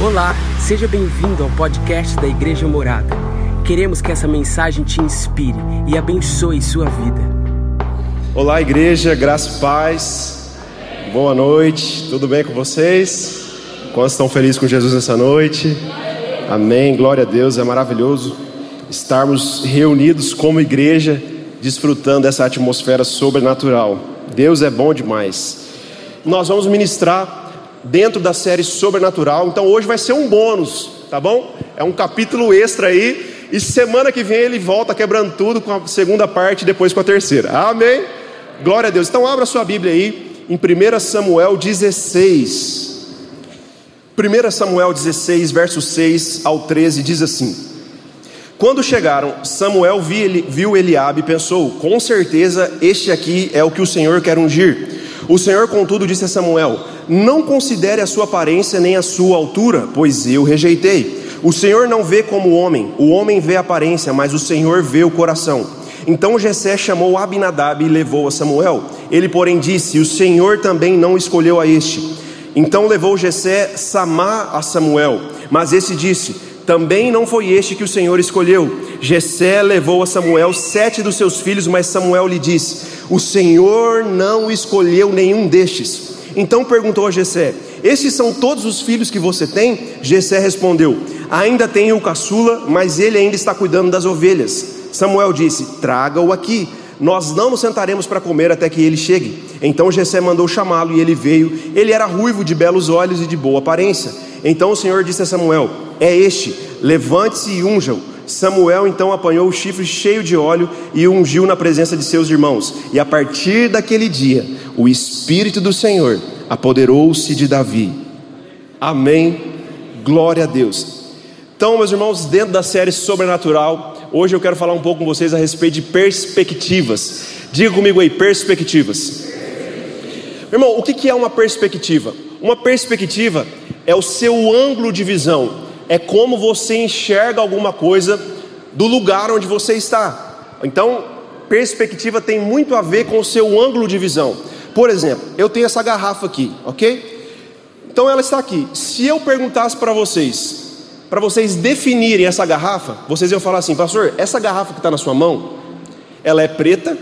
Olá, seja bem-vindo ao podcast da Igreja Morada. Queremos que essa mensagem te inspire e abençoe sua vida. Olá, igreja, graça e paz. Boa noite, tudo bem com vocês? Quantos estão felizes com Jesus nessa noite? Amém, glória a Deus, é maravilhoso estarmos reunidos como igreja, desfrutando dessa atmosfera sobrenatural. Deus é bom demais. Nós vamos ministrar dentro da série Sobrenatural. Então hoje vai ser um bônus, tá bom? É um capítulo extra aí. E semana que vem ele volta quebrando tudo com a segunda parte e depois com a terceira. Amém? Glória a Deus. Então abra sua Bíblia aí em 1 Samuel 16. 1 Samuel 16, versos 6 ao 13 diz assim: Quando chegaram, Samuel viu Eliabe e pensou: Com certeza este aqui é o que o Senhor quer ungir. O Senhor, contudo, disse a Samuel: Não considere a sua aparência nem a sua altura, pois eu rejeitei. O Senhor não vê como o homem, o homem vê a aparência, mas o Senhor vê o coração. Então Jessé chamou Abinadab e levou a Samuel. Ele, porém, disse: O Senhor também não escolheu a este. Então levou Jessé Samá a Samuel, mas esse disse: Também não foi este que o Senhor escolheu. Jessé levou a Samuel sete dos seus filhos, mas Samuel lhe disse: o Senhor não escolheu nenhum destes. Então perguntou a Jessé: Estes são todos os filhos que você tem? Jessé respondeu: Ainda tenho o caçula, mas ele ainda está cuidando das ovelhas. Samuel disse: Traga-o aqui. Nós não nos sentaremos para comer até que ele chegue. Então Jessé mandou chamá-lo e ele veio. Ele era ruivo, de belos olhos e de boa aparência. Então o Senhor disse a Samuel: É este, levante-se e unja-o. Samuel então apanhou o chifre cheio de óleo e ungiu na presença de seus irmãos. E a partir daquele dia, o Espírito do Senhor apoderou-se de Davi. Amém. Glória a Deus. Então, meus irmãos, dentro da série Sobrenatural, hoje eu quero falar um pouco com vocês a respeito de perspectivas. Diga comigo aí, perspectivas. Irmão, o que é uma perspectiva? Uma perspectiva é o seu ângulo de visão é como você enxerga alguma coisa do lugar onde você está. Então, perspectiva tem muito a ver com o seu ângulo de visão. Por exemplo, eu tenho essa garrafa aqui, ok? Então ela está aqui. Se eu perguntasse para vocês, para vocês definirem essa garrafa, vocês iam falar assim, pastor, essa garrafa que está na sua mão, ela é preta,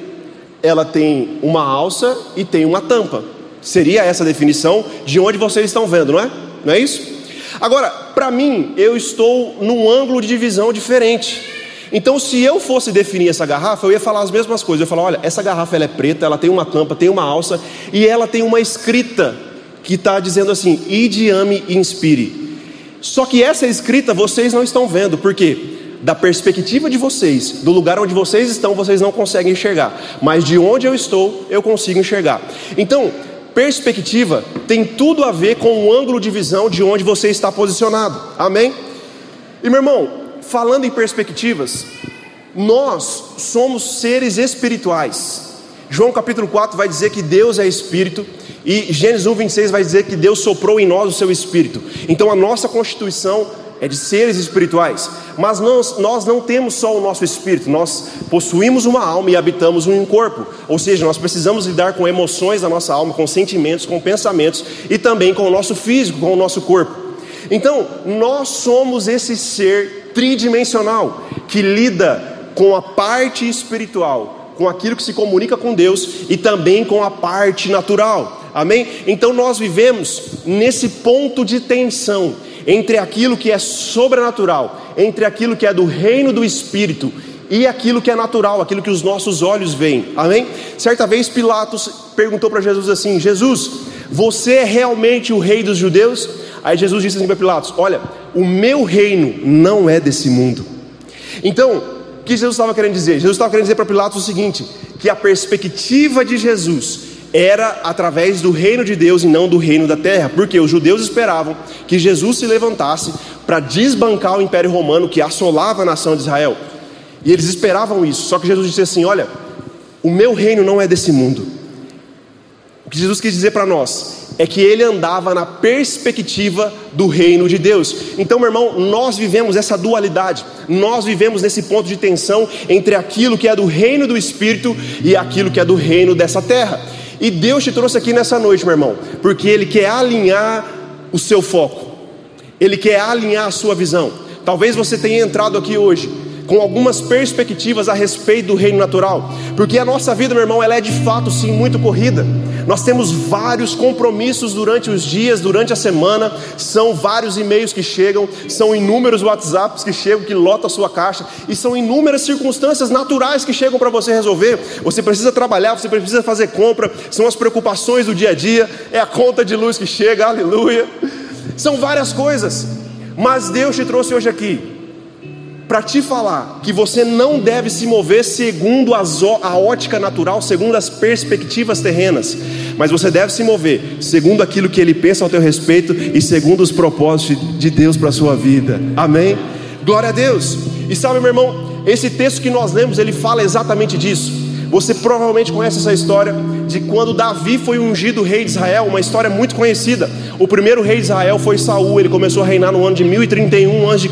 ela tem uma alça e tem uma tampa. Seria essa a definição de onde vocês estão vendo, não é? Não é isso? Agora, para mim, eu estou num ângulo de divisão diferente. Então, se eu fosse definir essa garrafa, eu ia falar as mesmas coisas. Eu ia falar: olha, essa garrafa ela é preta, ela tem uma tampa, tem uma alça e ela tem uma escrita que está dizendo assim: ide, ame e inspire. Só que essa escrita vocês não estão vendo, por quê? Da perspectiva de vocês, do lugar onde vocês estão, vocês não conseguem enxergar, mas de onde eu estou, eu consigo enxergar. Então, Perspectiva tem tudo a ver com o ângulo de visão de onde você está posicionado. Amém? E meu irmão, falando em perspectivas, nós somos seres espirituais. João capítulo 4 vai dizer que Deus é espírito e Gênesis 1, 26 vai dizer que Deus soprou em nós o seu espírito. Então a nossa constituição é de seres espirituais, mas nós, nós não temos só o nosso espírito, nós possuímos uma alma e habitamos um corpo, ou seja, nós precisamos lidar com emoções da nossa alma, com sentimentos, com pensamentos e também com o nosso físico, com o nosso corpo. Então, nós somos esse ser tridimensional que lida com a parte espiritual, com aquilo que se comunica com Deus e também com a parte natural. Amém? Então nós vivemos nesse ponto de tensão entre aquilo que é sobrenatural, entre aquilo que é do reino do Espírito e aquilo que é natural, aquilo que os nossos olhos veem. Amém? Certa vez Pilatos perguntou para Jesus assim: Jesus, você é realmente o rei dos judeus? Aí Jesus disse assim para Pilatos: Olha, o meu reino não é desse mundo. Então, o que Jesus estava querendo dizer? Jesus estava querendo dizer para Pilatos o seguinte: que a perspectiva de Jesus era através do reino de Deus e não do reino da terra, porque os judeus esperavam que Jesus se levantasse para desbancar o império romano que assolava a nação de Israel. E eles esperavam isso, só que Jesus disse assim: Olha, o meu reino não é desse mundo. O que Jesus quis dizer para nós é que ele andava na perspectiva do reino de Deus. Então, meu irmão, nós vivemos essa dualidade, nós vivemos nesse ponto de tensão entre aquilo que é do reino do Espírito e aquilo que é do reino dessa terra. E Deus te trouxe aqui nessa noite, meu irmão, porque Ele quer alinhar o seu foco. Ele quer alinhar a sua visão. Talvez você tenha entrado aqui hoje com algumas perspectivas a respeito do reino natural, porque a nossa vida, meu irmão, ela é de fato sim muito corrida. Nós temos vários compromissos durante os dias, durante a semana, são vários e-mails que chegam, são inúmeros WhatsApps que chegam, que lotam a sua caixa, e são inúmeras circunstâncias naturais que chegam para você resolver. Você precisa trabalhar, você precisa fazer compra, são as preocupações do dia a dia, é a conta de luz que chega, aleluia. São várias coisas, mas Deus te trouxe hoje aqui para te falar que você não deve se mover segundo a ótica natural, segundo as perspectivas terrenas, mas você deve se mover segundo aquilo que Ele pensa ao teu respeito e segundo os propósitos de Deus para a sua vida. Amém? Glória a Deus. E sabe, meu irmão, esse texto que nós lemos, ele fala exatamente disso. Você provavelmente conhece essa história de quando Davi foi ungido rei de Israel, uma história muito conhecida. O primeiro rei de Israel foi Saul, ele começou a reinar no ano de 1031 a.C.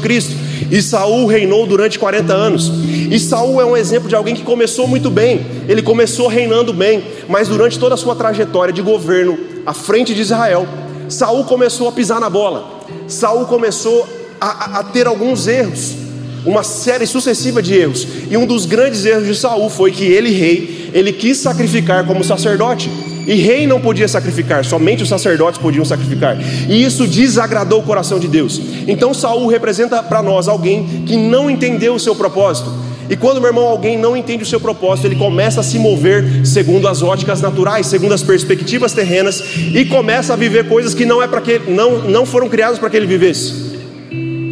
E Saul reinou durante 40 anos. E Saul é um exemplo de alguém que começou muito bem. Ele começou reinando bem, mas durante toda a sua trajetória de governo à frente de Israel, Saul começou a pisar na bola. Saul começou a, a ter alguns erros uma série sucessiva de erros. E um dos grandes erros de Saul foi que ele, rei, ele quis sacrificar como sacerdote. E rei não podia sacrificar, somente os sacerdotes podiam sacrificar. E isso desagradou o coração de Deus. Então Saul representa para nós alguém que não entendeu o seu propósito. E quando, meu irmão, alguém não entende o seu propósito, ele começa a se mover segundo as óticas naturais, segundo as perspectivas terrenas, e começa a viver coisas que não é para que não, não foram criadas para que ele vivesse.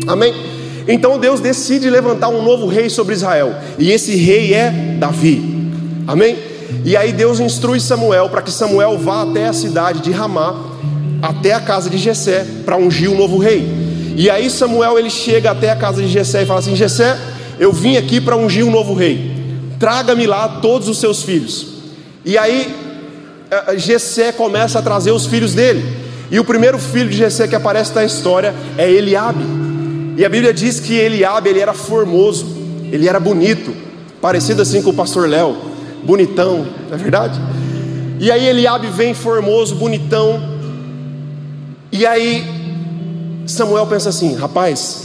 Amém? Então Deus decide levantar um novo rei sobre Israel, e esse rei é Davi. Amém? E aí Deus instrui Samuel para que Samuel vá até a cidade de Ramá, até a casa de Jessé, para ungir o novo rei. E aí Samuel ele chega até a casa de Jessé e fala assim: Jessé, eu vim aqui para ungir um novo rei. Traga-me lá todos os seus filhos. E aí eh, Jessé começa a trazer os filhos dele. E o primeiro filho de Jessé que aparece na história é Eliabe. E a Bíblia diz que Eliabe ele era formoso, ele era bonito, parecido assim com o pastor Léo, bonitão, não é verdade? E aí Eliabe vem formoso, bonitão. E aí Samuel pensa assim: rapaz,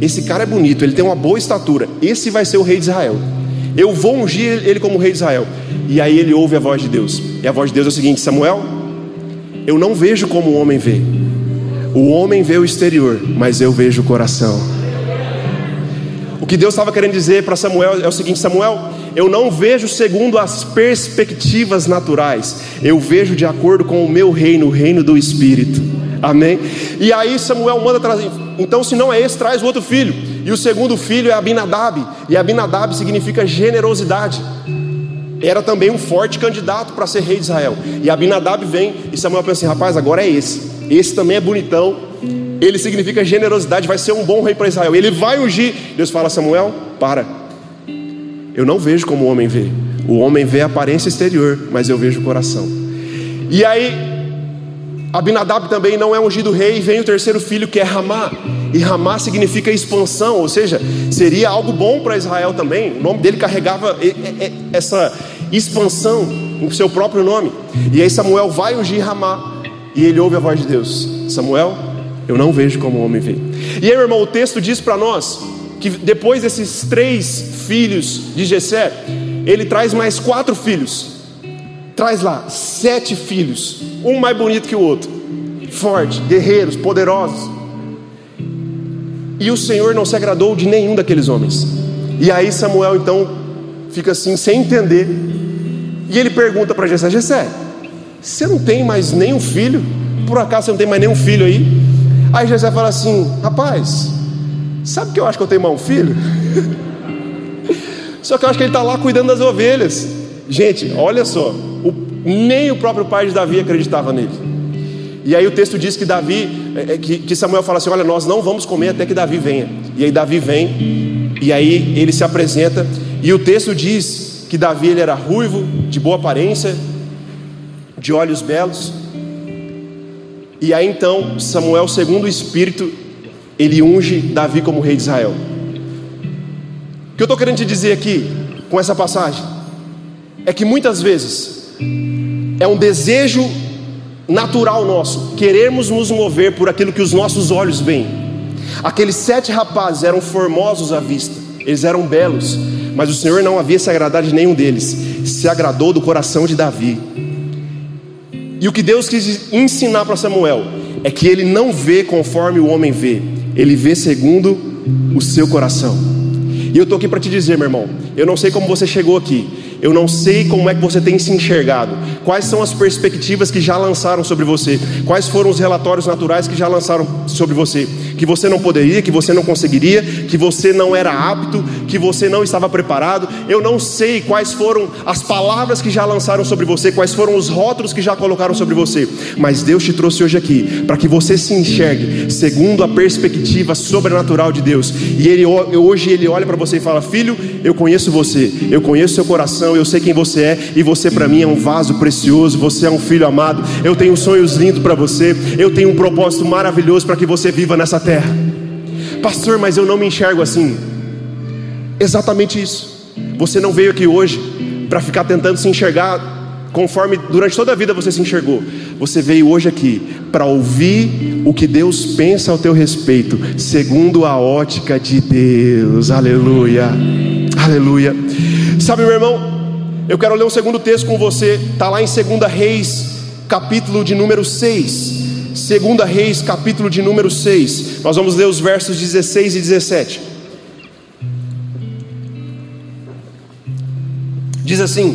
esse cara é bonito, ele tem uma boa estatura, esse vai ser o rei de Israel. Eu vou ungir ele como rei de Israel. E aí ele ouve a voz de Deus. E a voz de Deus é o seguinte: Samuel, eu não vejo como o homem vê. O homem vê o exterior, mas eu vejo o coração. O que Deus estava querendo dizer para Samuel é o seguinte: Samuel, eu não vejo segundo as perspectivas naturais, eu vejo de acordo com o meu reino, o reino do Espírito. Amém? E aí Samuel manda trazer, então se não é esse, traz o outro filho. E o segundo filho é Abinadab, e Abinadab significa generosidade. Era também um forte candidato para ser rei de Israel. E Abinadab vem, e Samuel pensa assim: rapaz, agora é esse. Esse também é bonitão. Ele significa generosidade, vai ser um bom rei para Israel. Ele vai ungir. Deus fala: Samuel, para. Eu não vejo como o homem vê. O homem vê a aparência exterior, mas eu vejo o coração. E aí, Abinadab também não é ungido rei, e vem o terceiro filho que é Ramá. E Ramá significa expansão, ou seja, seria algo bom para Israel também. O nome dele carregava essa expansão em seu próprio nome. E aí Samuel vai ungir Ramá. E ele ouve a voz de Deus: Samuel, eu não vejo como o homem vê. E aí, meu irmão, o texto diz para nós que depois desses três filhos de Jessé, ele traz mais quatro filhos. Traz lá sete filhos, um mais bonito que o outro, forte, guerreiros, poderosos. E o Senhor não se agradou de nenhum daqueles homens. E aí Samuel então fica assim sem entender. E ele pergunta para Jessé: Jessé, você não tem mais nenhum filho? Por acaso você não tem mais nenhum filho aí? Aí José fala assim: Rapaz, sabe que eu acho que eu tenho um filho? só que eu acho que ele está lá cuidando das ovelhas. Gente, olha só, o, nem o próprio pai de Davi acreditava nele. E aí o texto diz que Davi, é, é, que, que Samuel fala assim: Olha, nós não vamos comer até que Davi venha. E aí Davi vem, e aí ele se apresenta, e o texto diz que Davi ele era ruivo, de boa aparência, de olhos belos. E aí então, Samuel, segundo o Espírito, ele unge Davi como rei de Israel. O que eu estou querendo te dizer aqui, com essa passagem, é que muitas vezes é um desejo natural nosso, queremos nos mover por aquilo que os nossos olhos veem. Aqueles sete rapazes eram formosos à vista, eles eram belos, mas o Senhor não havia se agradado de nenhum deles, se agradou do coração de Davi. E o que Deus quis ensinar para Samuel é que ele não vê conforme o homem vê, ele vê segundo o seu coração. E eu estou aqui para te dizer, meu irmão, eu não sei como você chegou aqui, eu não sei como é que você tem se enxergado. Quais são as perspectivas que já lançaram sobre você? Quais foram os relatórios naturais que já lançaram sobre você? Que você não poderia, que você não conseguiria, que você não era apto, que você não estava preparado. Eu não sei quais foram as palavras que já lançaram sobre você, quais foram os rótulos que já colocaram sobre você. Mas Deus te trouxe hoje aqui para que você se enxergue segundo a perspectiva sobrenatural de Deus. E ele, hoje ele olha para você e fala: Filho, eu conheço você, eu conheço seu coração coração, eu sei quem você é, e você para mim é um vaso precioso, você é um filho amado, eu tenho sonhos lindos para você, eu tenho um propósito maravilhoso para que você viva nessa terra. Pastor, mas eu não me enxergo assim. Exatamente isso. Você não veio aqui hoje para ficar tentando se enxergar conforme durante toda a vida você se enxergou. Você veio hoje aqui para ouvir o que Deus pensa ao teu respeito, segundo a ótica de Deus. Aleluia. Aleluia. Sabe, meu irmão, eu quero ler um segundo texto com você, está lá em 2 Reis, capítulo de número 6. 2 Reis, capítulo de número 6. Nós vamos ler os versos 16 e 17. Diz assim: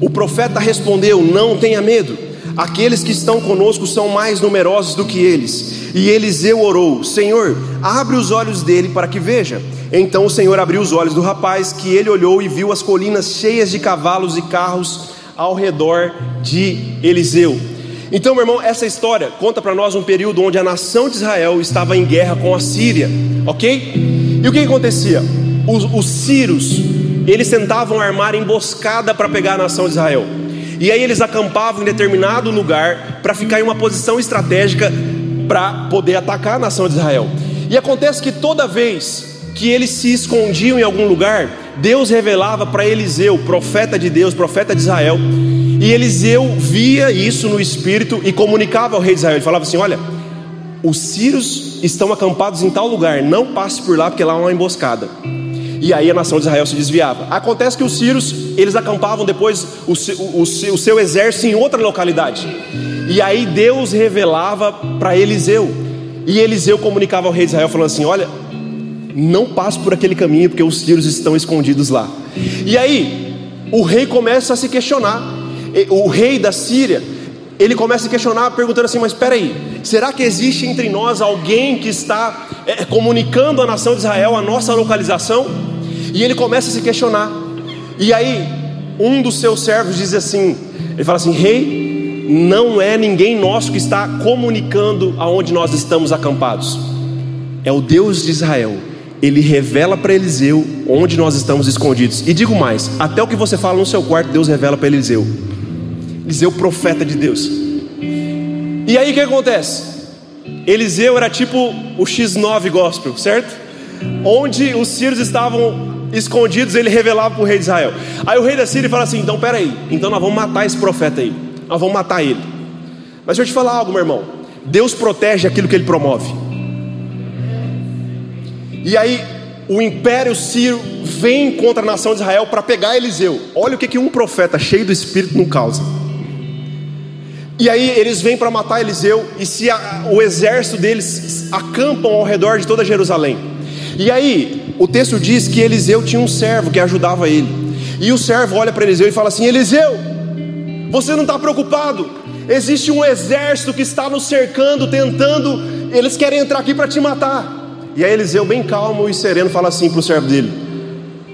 O profeta respondeu: Não tenha medo, aqueles que estão conosco são mais numerosos do que eles. E Eliseu orou: Senhor, abre os olhos dele para que veja. Então o Senhor abriu os olhos do rapaz, que ele olhou e viu as colinas cheias de cavalos e carros ao redor de Eliseu. Então, meu irmão, essa história conta para nós um período onde a nação de Israel estava em guerra com a Síria, ok? E o que acontecia? Os, os sírios, eles tentavam armar emboscada para pegar a nação de Israel. E aí eles acampavam em determinado lugar para ficar em uma posição estratégica para poder atacar a nação de Israel. E acontece que toda vez que eles se escondiam em algum lugar, Deus revelava para Eliseu, profeta de Deus, profeta de Israel, e Eliseu via isso no espírito e comunicava ao rei de Israel. Ele falava assim: Olha, os sírios estão acampados em tal lugar, não passe por lá porque lá é uma emboscada. E aí a nação de Israel se desviava. Acontece que os sírios, eles acampavam depois o, o, o, seu exército em outra localidade. E aí Deus revelava para Eliseu. E Eliseu comunicava ao rei de Israel, falando assim: Olha, não passe por aquele caminho, porque os sírios estão escondidos lá. E aí, o rei começa a se questionar. O rei da Síria, ele começa a questionar, perguntando assim: Mas espera aí, será que existe entre nós alguém que está é, comunicando à nação de Israel a nossa localização? E ele começa a se questionar. E aí, um dos seus servos diz assim: Ele fala assim, rei, não é ninguém nosso que está comunicando aonde nós estamos acampados, é o Deus de Israel ele revela para Eliseu onde nós estamos escondidos. E digo mais: até o que você fala no seu quarto, Deus revela para Eliseu. Eliseu, profeta de Deus. E aí o que acontece? Eliseu era tipo o X9 gospel, certo? Onde os sírios estavam escondidos, ele revelava para o rei de Israel. Aí o rei da Síria fala assim: então peraí, então nós vamos matar esse profeta aí, nós vamos matar ele. Mas deixa eu te falar algo, meu irmão: Deus protege aquilo que ele promove. E aí o império sírio vem contra a nação de Israel para pegar Eliseu. Olha o que, que um profeta cheio do espírito não causa. E aí eles vêm para matar Eliseu e se a, o exército deles acampam ao redor de toda Jerusalém. E aí o texto diz que Eliseu tinha um servo que ajudava ele. E o servo olha para Eliseu e fala assim: Eliseu, você não está preocupado? Existe um exército que está nos cercando, tentando, eles querem entrar aqui para te matar. E aí Eliseu, bem calmo e sereno, fala assim para o servo dele: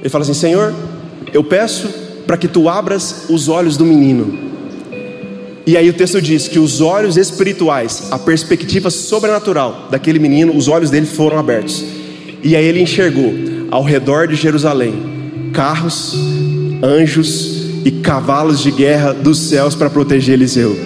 Ele fala assim: Senhor, eu peço para que tu abras os olhos do menino. E aí o texto diz que os olhos espirituais, a perspectiva sobrenatural daquele menino, os olhos dele foram abertos. E aí ele enxergou ao redor de Jerusalém carros, anjos e cavalos de guerra dos céus para proteger Eliseu.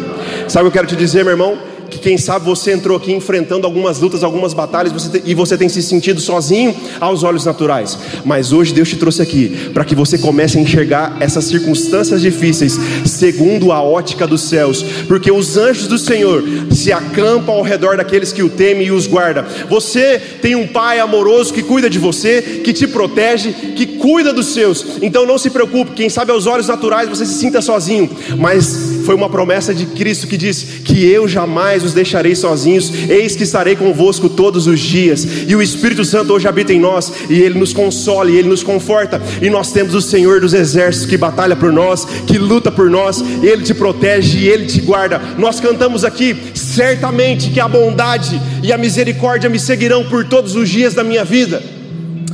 Sabe o que eu quero te dizer, meu irmão? Que quem sabe você entrou aqui enfrentando algumas lutas, algumas batalhas você e você tem se sentido sozinho aos olhos naturais. Mas hoje Deus te trouxe aqui para que você comece a enxergar essas circunstâncias difíceis segundo a ótica dos céus, porque os anjos do Senhor se acampam ao redor daqueles que o temem e os guarda. Você tem um pai amoroso que cuida de você, que te protege, que cuida dos seus. Então não se preocupe, quem sabe aos olhos naturais você se sinta sozinho, mas foi uma promessa de Cristo que diz que eu jamais os deixarei sozinhos, eis que estarei convosco todos os dias. E o Espírito Santo hoje habita em nós, e ele nos consola, e ele nos conforta. E nós temos o Senhor dos exércitos que batalha por nós, que luta por nós, ele te protege e ele te guarda. Nós cantamos aqui, certamente que a bondade e a misericórdia me seguirão por todos os dias da minha vida.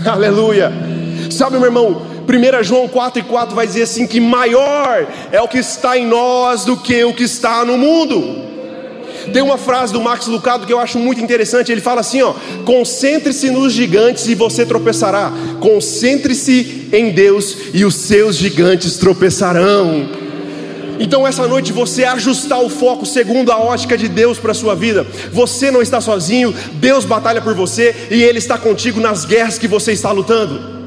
Aleluia. Sabe, meu irmão, 1 João 4 e 4 vai dizer assim: que maior é o que está em nós do que o que está no mundo. Tem uma frase do Max Lucado que eu acho muito interessante. Ele fala assim: ó, concentre-se nos gigantes e você tropeçará. Concentre-se em Deus e os seus gigantes tropeçarão. Então essa noite você ajustar o foco segundo a ótica de Deus para a sua vida. Você não está sozinho, Deus batalha por você e Ele está contigo nas guerras que você está lutando.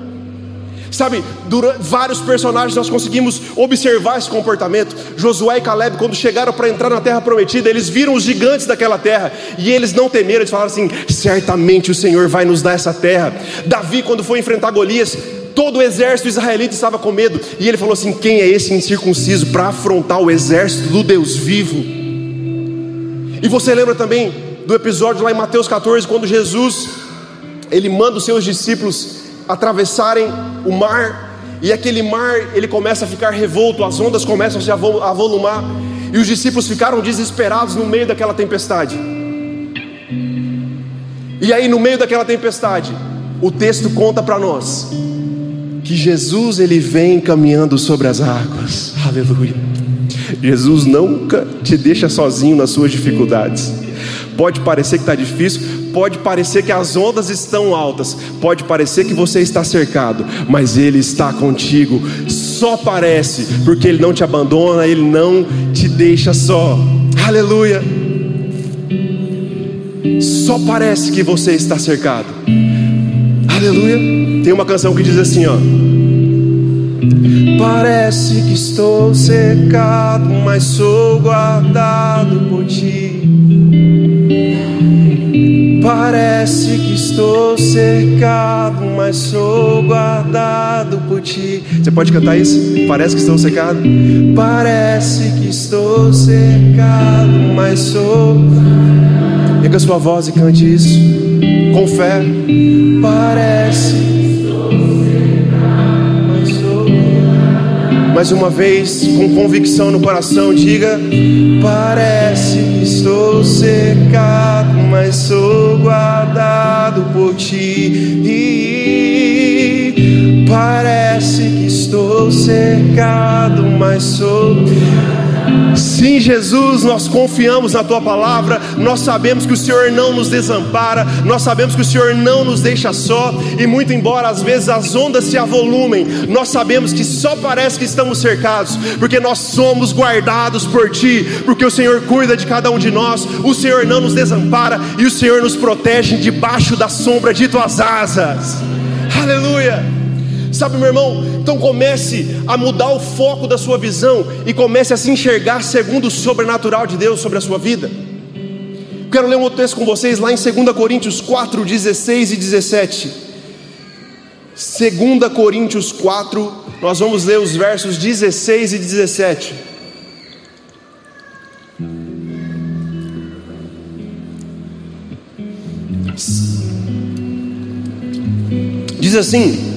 Sabe, durante vários personagens nós conseguimos observar esse comportamento. Josué e Caleb, quando chegaram para entrar na terra prometida, eles viram os gigantes daquela terra e eles não temeram, eles falaram assim: certamente o Senhor vai nos dar essa terra. Davi, quando foi enfrentar Golias, todo o exército israelita estava com medo, e ele falou assim: Quem é esse incircunciso para afrontar o exército do Deus vivo? E você lembra também do episódio lá em Mateus 14, quando Jesus ele manda os seus discípulos atravessarem o mar, e aquele mar ele começa a ficar revolto, as ondas começam a se avolumar, e os discípulos ficaram desesperados no meio daquela tempestade. E aí, no meio daquela tempestade, o texto conta para nós que Jesus ele vem caminhando sobre as águas. Aleluia. Jesus nunca te deixa sozinho nas suas dificuldades. Pode parecer que está difícil, pode parecer que as ondas estão altas, pode parecer que você está cercado, mas Ele está contigo. Só parece, porque Ele não te abandona, Ele não te deixa só. Aleluia. Só parece que você está cercado. Aleluia. Tem uma canção que diz assim, ó. Parece que estou cercado, mas sou guardado por ti. Parece que estou cercado, mas sou guardado por ti. Você pode cantar isso? Parece que estou cercado. Parece que estou cercado, mas sou. Pega a sua voz e cante isso com fé. Parece mais uma vez, com convicção no coração, diga: Parece que estou cercado, mas sou guardado por ti. Parece que estou cercado, mas sou. Sim, Jesus, nós confiamos na tua palavra, nós sabemos que o Senhor não nos desampara, nós sabemos que o Senhor não nos deixa só, e muito embora às vezes as ondas se avolumem, nós sabemos que só parece que estamos cercados, porque nós somos guardados por ti, porque o Senhor cuida de cada um de nós, o Senhor não nos desampara e o Senhor nos protege debaixo da sombra de tuas asas. Aleluia! Sabe, meu irmão, então comece a mudar o foco da sua visão e comece a se enxergar segundo o sobrenatural de Deus sobre a sua vida. Quero ler um outro texto com vocês lá em 2 Coríntios 4, 16 e 17. 2 Coríntios 4, nós vamos ler os versos 16 e 17. Diz assim: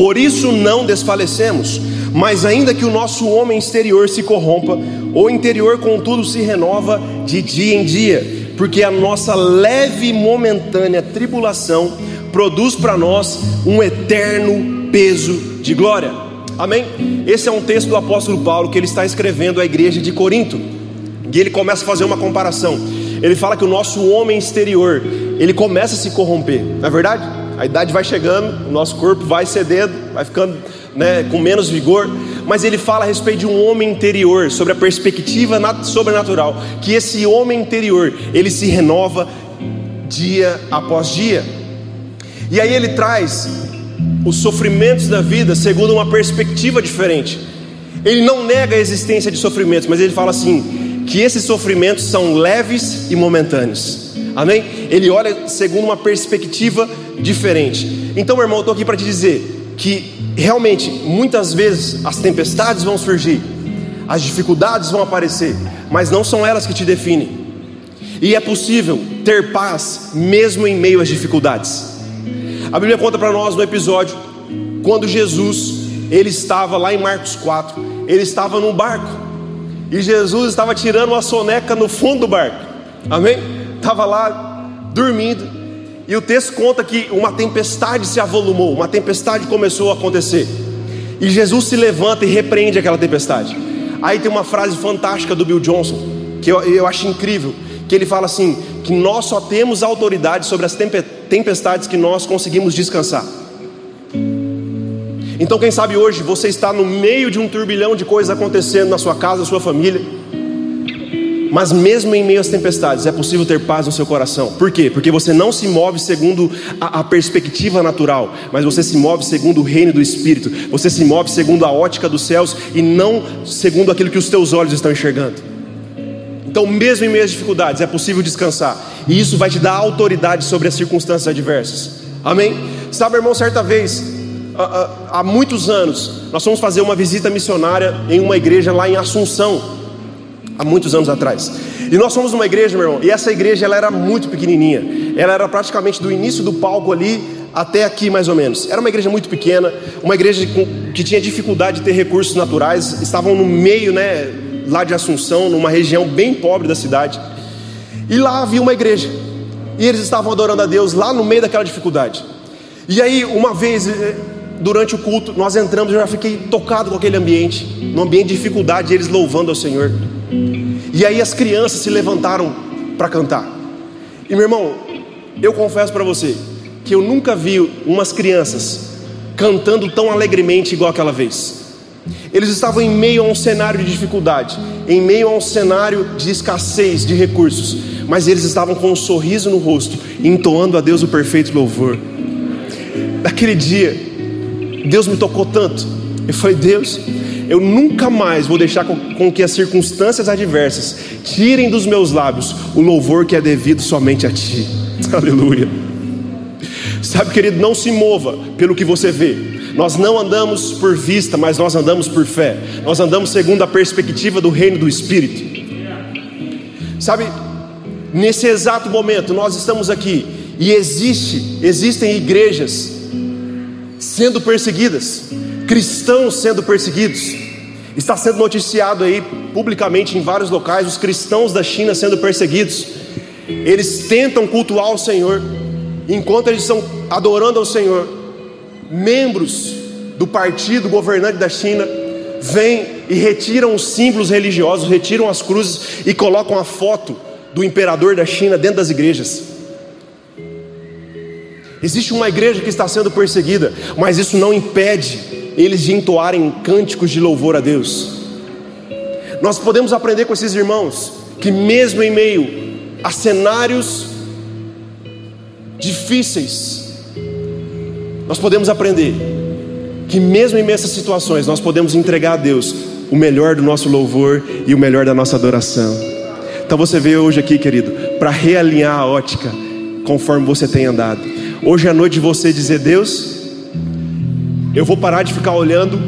por isso não desfalecemos, mas ainda que o nosso homem exterior se corrompa, o interior contudo se renova de dia em dia, porque a nossa leve e momentânea tribulação produz para nós um eterno peso de glória. Amém? Esse é um texto do apóstolo Paulo que ele está escrevendo à igreja de Corinto. E ele começa a fazer uma comparação. Ele fala que o nosso homem exterior, ele começa a se corromper. Não é verdade? A idade vai chegando, o nosso corpo vai cedendo, vai ficando né, com menos vigor, mas ele fala a respeito de um homem interior, sobre a perspectiva sobrenatural, que esse homem interior, ele se renova dia após dia. E aí ele traz os sofrimentos da vida segundo uma perspectiva diferente. Ele não nega a existência de sofrimentos, mas ele fala assim: que esses sofrimentos são leves e momentâneos. Amém? Ele olha segundo uma perspectiva diferente. Então, meu irmão, eu estou aqui para te dizer que realmente, muitas vezes, as tempestades vão surgir, as dificuldades vão aparecer, mas não são elas que te definem. E é possível ter paz mesmo em meio às dificuldades. A Bíblia conta para nós no episódio quando Jesus ele estava lá em Marcos 4, ele estava num barco e Jesus estava tirando uma soneca no fundo do barco. Amém? Estava lá dormindo e o texto conta que uma tempestade se avolumou, uma tempestade começou a acontecer. E Jesus se levanta e repreende aquela tempestade. Aí tem uma frase fantástica do Bill Johnson que eu, eu acho incrível que ele fala assim: que nós só temos autoridade sobre as tempestades que nós conseguimos descansar. Então, quem sabe hoje você está no meio de um turbilhão de coisas acontecendo na sua casa, na sua família, mas mesmo em meio às tempestades é possível ter paz no seu coração. Por quê? Porque você não se move segundo a, a, perspectiva natural, mas você se move segundo o reino do Espírito. Você se move segundo a ótica dos céus e não segundo aquilo que os teus olhos estão enxergando. Então, mesmo em meio às dificuldades, é possível descansar. E isso vai te dar autoridade sobre as circunstâncias adversas. Amém? Sabe, irmão, certa vez, há muitos anos, nós fomos fazer uma visita missionária em uma igreja lá em Assunção, há muitos anos atrás. E nós fomos numa igreja, meu irmão, e essa igreja ela era muito pequenininha. Ela era praticamente do início do palco ali até aqui mais ou menos. Era uma igreja muito pequena, uma igreja que tinha dificuldade de ter recursos naturais, estavam no meio, né, lá de Assunção, numa região bem pobre da cidade. E lá havia uma igreja. E eles estavam adorando a Deus lá no meio daquela dificuldade. E aí, uma vez, eh, durante o culto, nós entramos, eu já fiquei tocado com aquele ambiente, no ambiente de dificuldade, eles louvando ao Senhor. E aí as crianças se levantaram para cantar. E meu irmão, eu confesso para você que eu nunca vi umas crianças cantando tão alegremente igual aquela vez. Eles estavam em meio a um cenário de dificuldade, em meio a um cenário de escassez de recursos, mas eles estavam com um sorriso no rosto, entoando a Deus o perfeito louvor. Naquele dia, Deus me tocou tanto. Eu falei, Deus, eu nunca mais vou deixar com, que as circunstâncias adversas tirem dos meus lábios o louvor que é devido somente a Ti. Aleluia. Sabe, querido, não se mova pelo que você vê, nós não andamos por vista, mas nós andamos por fé. Nós andamos segundo a perspectiva do reino do Espírito. Sabe, nesse exato momento nós estamos aqui e existe, existem igrejas sendo perseguidas, cristãos sendo perseguidos. Está sendo noticiado aí publicamente em vários locais os cristãos da China sendo perseguidos. Eles tentam cultuar o Senhor, enquanto eles estão adorando ao Senhor, membros do partido governante da China vêm e retiram os símbolos religiosos, retiram as cruzes e colocam a foto do imperador da China dentro das igrejas. Existe uma igreja que está sendo perseguida, mas isso não impede eles de entoarem cânticos de louvor a Deus. Nós podemos aprender com esses irmãos que, mesmo em meio a cenários difíceis, nós podemos aprender que, mesmo em essas situações, nós podemos entregar a Deus o melhor do nosso louvor e o melhor da nossa adoração. Então você veio hoje aqui, querido, para realinhar a ótica conforme você tem andado. Hoje é noite de você dizer: Deus, eu vou parar de ficar olhando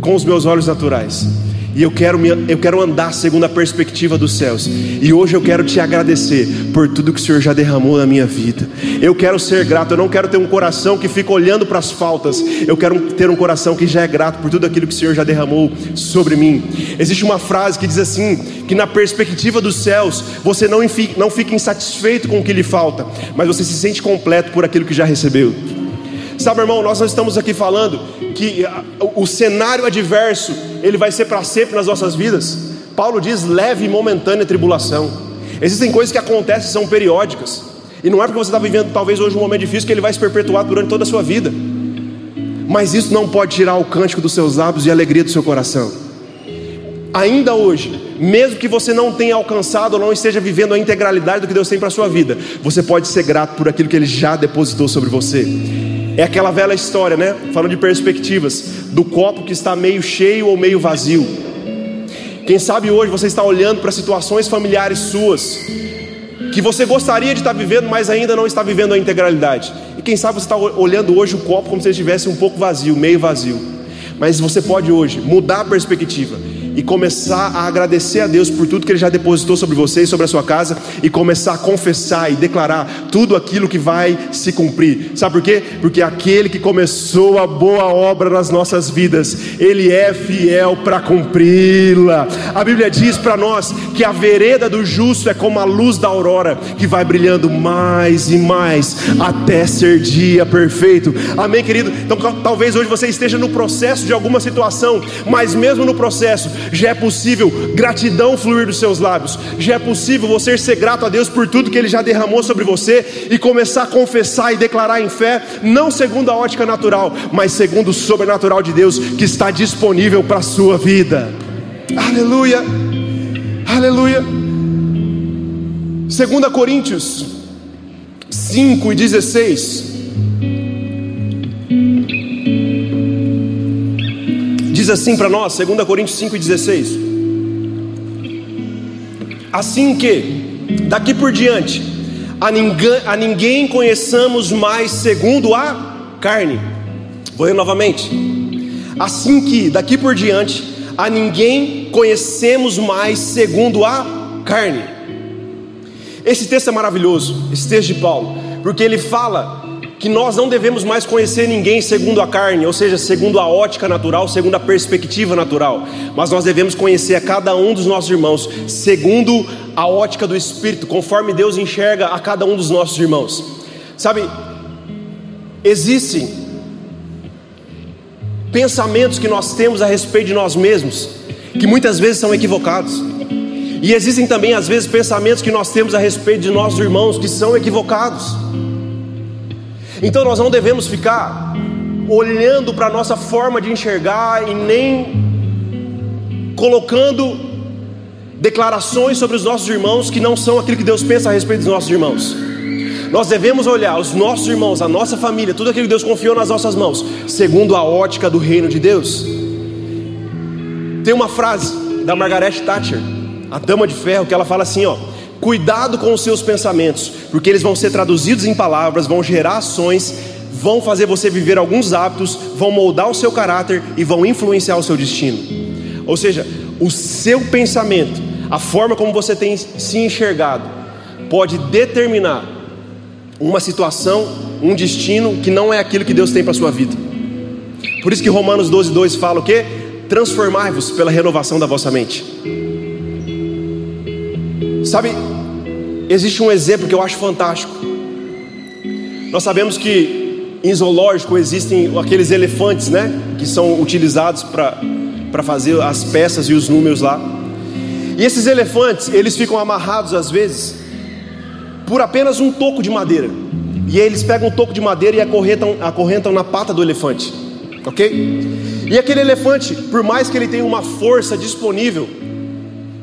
com os meus olhos naturais e eu quero, me, eu quero andar segundo a perspectiva dos céus. E hoje eu quero te agradecer por tudo que o Senhor já derramou na minha vida. Eu quero ser grato, eu não quero ter um coração que fica olhando para as faltas. Eu quero ter um coração que já é grato por tudo aquilo que o Senhor já derramou sobre mim. Existe uma frase que diz assim: que na perspectiva dos céus, você não, não fica insatisfeito com o que lhe falta, mas você se sente completo por aquilo que já recebeu. Sabe, irmão, nós não estamos aqui falando que o cenário adverso ele vai ser para sempre nas nossas vidas. Paulo diz leve e momentânea tribulação. Existem coisas que acontecem são periódicas. E não é porque você está vivendo talvez hoje um momento difícil que ele vai se perpetuar durante toda a sua vida. mas isso não pode tirar o cântico dos seus lábios e a alegria do seu coração. Ainda hoje, mesmo que você não tenha alcançado ou não esteja vivendo a integralidade do que Deus tem para a sua vida, você pode ser grato por aquilo que Ele já depositou sobre você. É aquela velha história, né? Falando de perspectivas, do copo que está meio cheio ou meio vazio. Quem sabe hoje você está olhando para situações familiares suas, que você gostaria de estar vivendo, mas ainda não está vivendo a integralidade. E quem sabe você está olhando hoje o copo como se estivesse um pouco vazio, meio vazio. Mas você pode hoje mudar a perspectiva e começar a agradecer a Deus por tudo que Ele já depositou sobre você e sobre a sua casa e começar a confessar e declarar tudo aquilo que vai se cumprir. Sabe por quê? Porque aquele que começou a boa obra nas nossas vidas, Ele é fiel para cumpri-la. A Bíblia diz para nós que a vereda do justo é como a luz da aurora que vai brilhando mais e mais até ser dia perfeito. Amém, querido? Então talvez hoje você esteja no processo de alguma situação, mas mesmo no processo, já é possível gratidão fluir dos seus lábios, já é possível você ser grato a Deus por tudo que Ele já derramou sobre você e começar a confessar e declarar em fé, não segundo a ótica natural, mas segundo o sobrenatural de Deus que está disponível para a sua vida. Aleluia, aleluia. 2 Coríntios 5 e 16. Diz assim para nós, 2 Coríntios 5,16: Assim que, daqui por diante, a ninguém, a ninguém conheçamos mais segundo a carne. Vou ler novamente. Assim que, daqui por diante, a ninguém conhecemos mais segundo a carne. Esse texto é maravilhoso, esse texto de Paulo, porque ele fala que nós não devemos mais conhecer ninguém segundo a carne, ou seja, segundo a ótica natural, segundo a perspectiva natural, mas nós devemos conhecer a cada um dos nossos irmãos segundo a ótica do Espírito, conforme Deus enxerga a cada um dos nossos irmãos. Sabe, existem pensamentos que nós temos a respeito de nós mesmos, que muitas vezes são equivocados. E existem também, às vezes, pensamentos que nós temos a respeito de nossos irmãos que são equivocados. Então nós não devemos ficar olhando para a nossa forma de enxergar e nem colocando declarações sobre os nossos irmãos que não são aquilo que Deus pensa a respeito dos nossos irmãos. Nós devemos olhar os nossos irmãos, a nossa família, tudo aquilo que Deus confiou nas nossas mãos, segundo a ótica do reino de Deus. Tem uma frase da Margaret Thatcher, a dama de ferro, que ela fala assim, ó: Cuidado com os seus pensamentos, porque eles vão ser traduzidos em palavras, vão gerar ações, vão fazer você viver alguns hábitos, vão moldar o seu caráter e vão influenciar o seu destino. Ou seja, o seu pensamento, a forma como você tem se enxergado, pode determinar uma situação, um destino que não é aquilo que Deus tem para a sua vida. Por isso que Romanos 12, 2 fala o que? Transformai-vos pela renovação da vossa mente. Sabe, existe um exemplo que eu acho fantástico. Nós sabemos que em zoológico existem aqueles elefantes, né? Que são utilizados para fazer as peças e os números lá. E esses elefantes, eles ficam amarrados às vezes por apenas um toco de madeira. E aí eles pegam um toco de madeira e acorrentam, acorrentam na pata do elefante. Ok? E aquele elefante, por mais que ele tenha uma força disponível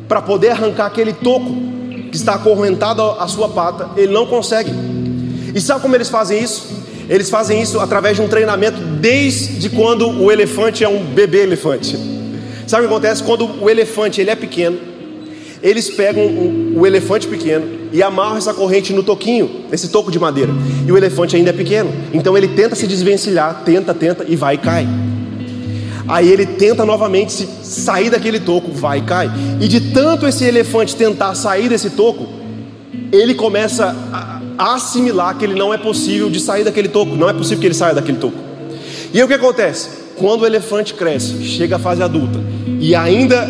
para poder arrancar aquele toco, que está acorrentado à sua pata, ele não consegue. E sabe como eles fazem isso? Eles fazem isso através de um treinamento desde quando o elefante é um bebê elefante. Sabe o que acontece? Quando o elefante ele é pequeno, eles pegam o, elefante pequeno e amarram essa corrente no toquinho, nesse toco de madeira. E o elefante ainda é pequeno, então ele tenta se desvencilhar, tenta, tenta e vai e cai. Aí ele tenta novamente sair daquele toco, vai e cai. E de tanto esse elefante tentar sair desse toco, ele começa a assimilar que ele não é possível de sair daquele toco, não é possível que ele saia daquele toco. E aí o que acontece? Quando o elefante cresce, chega à fase adulta, e ainda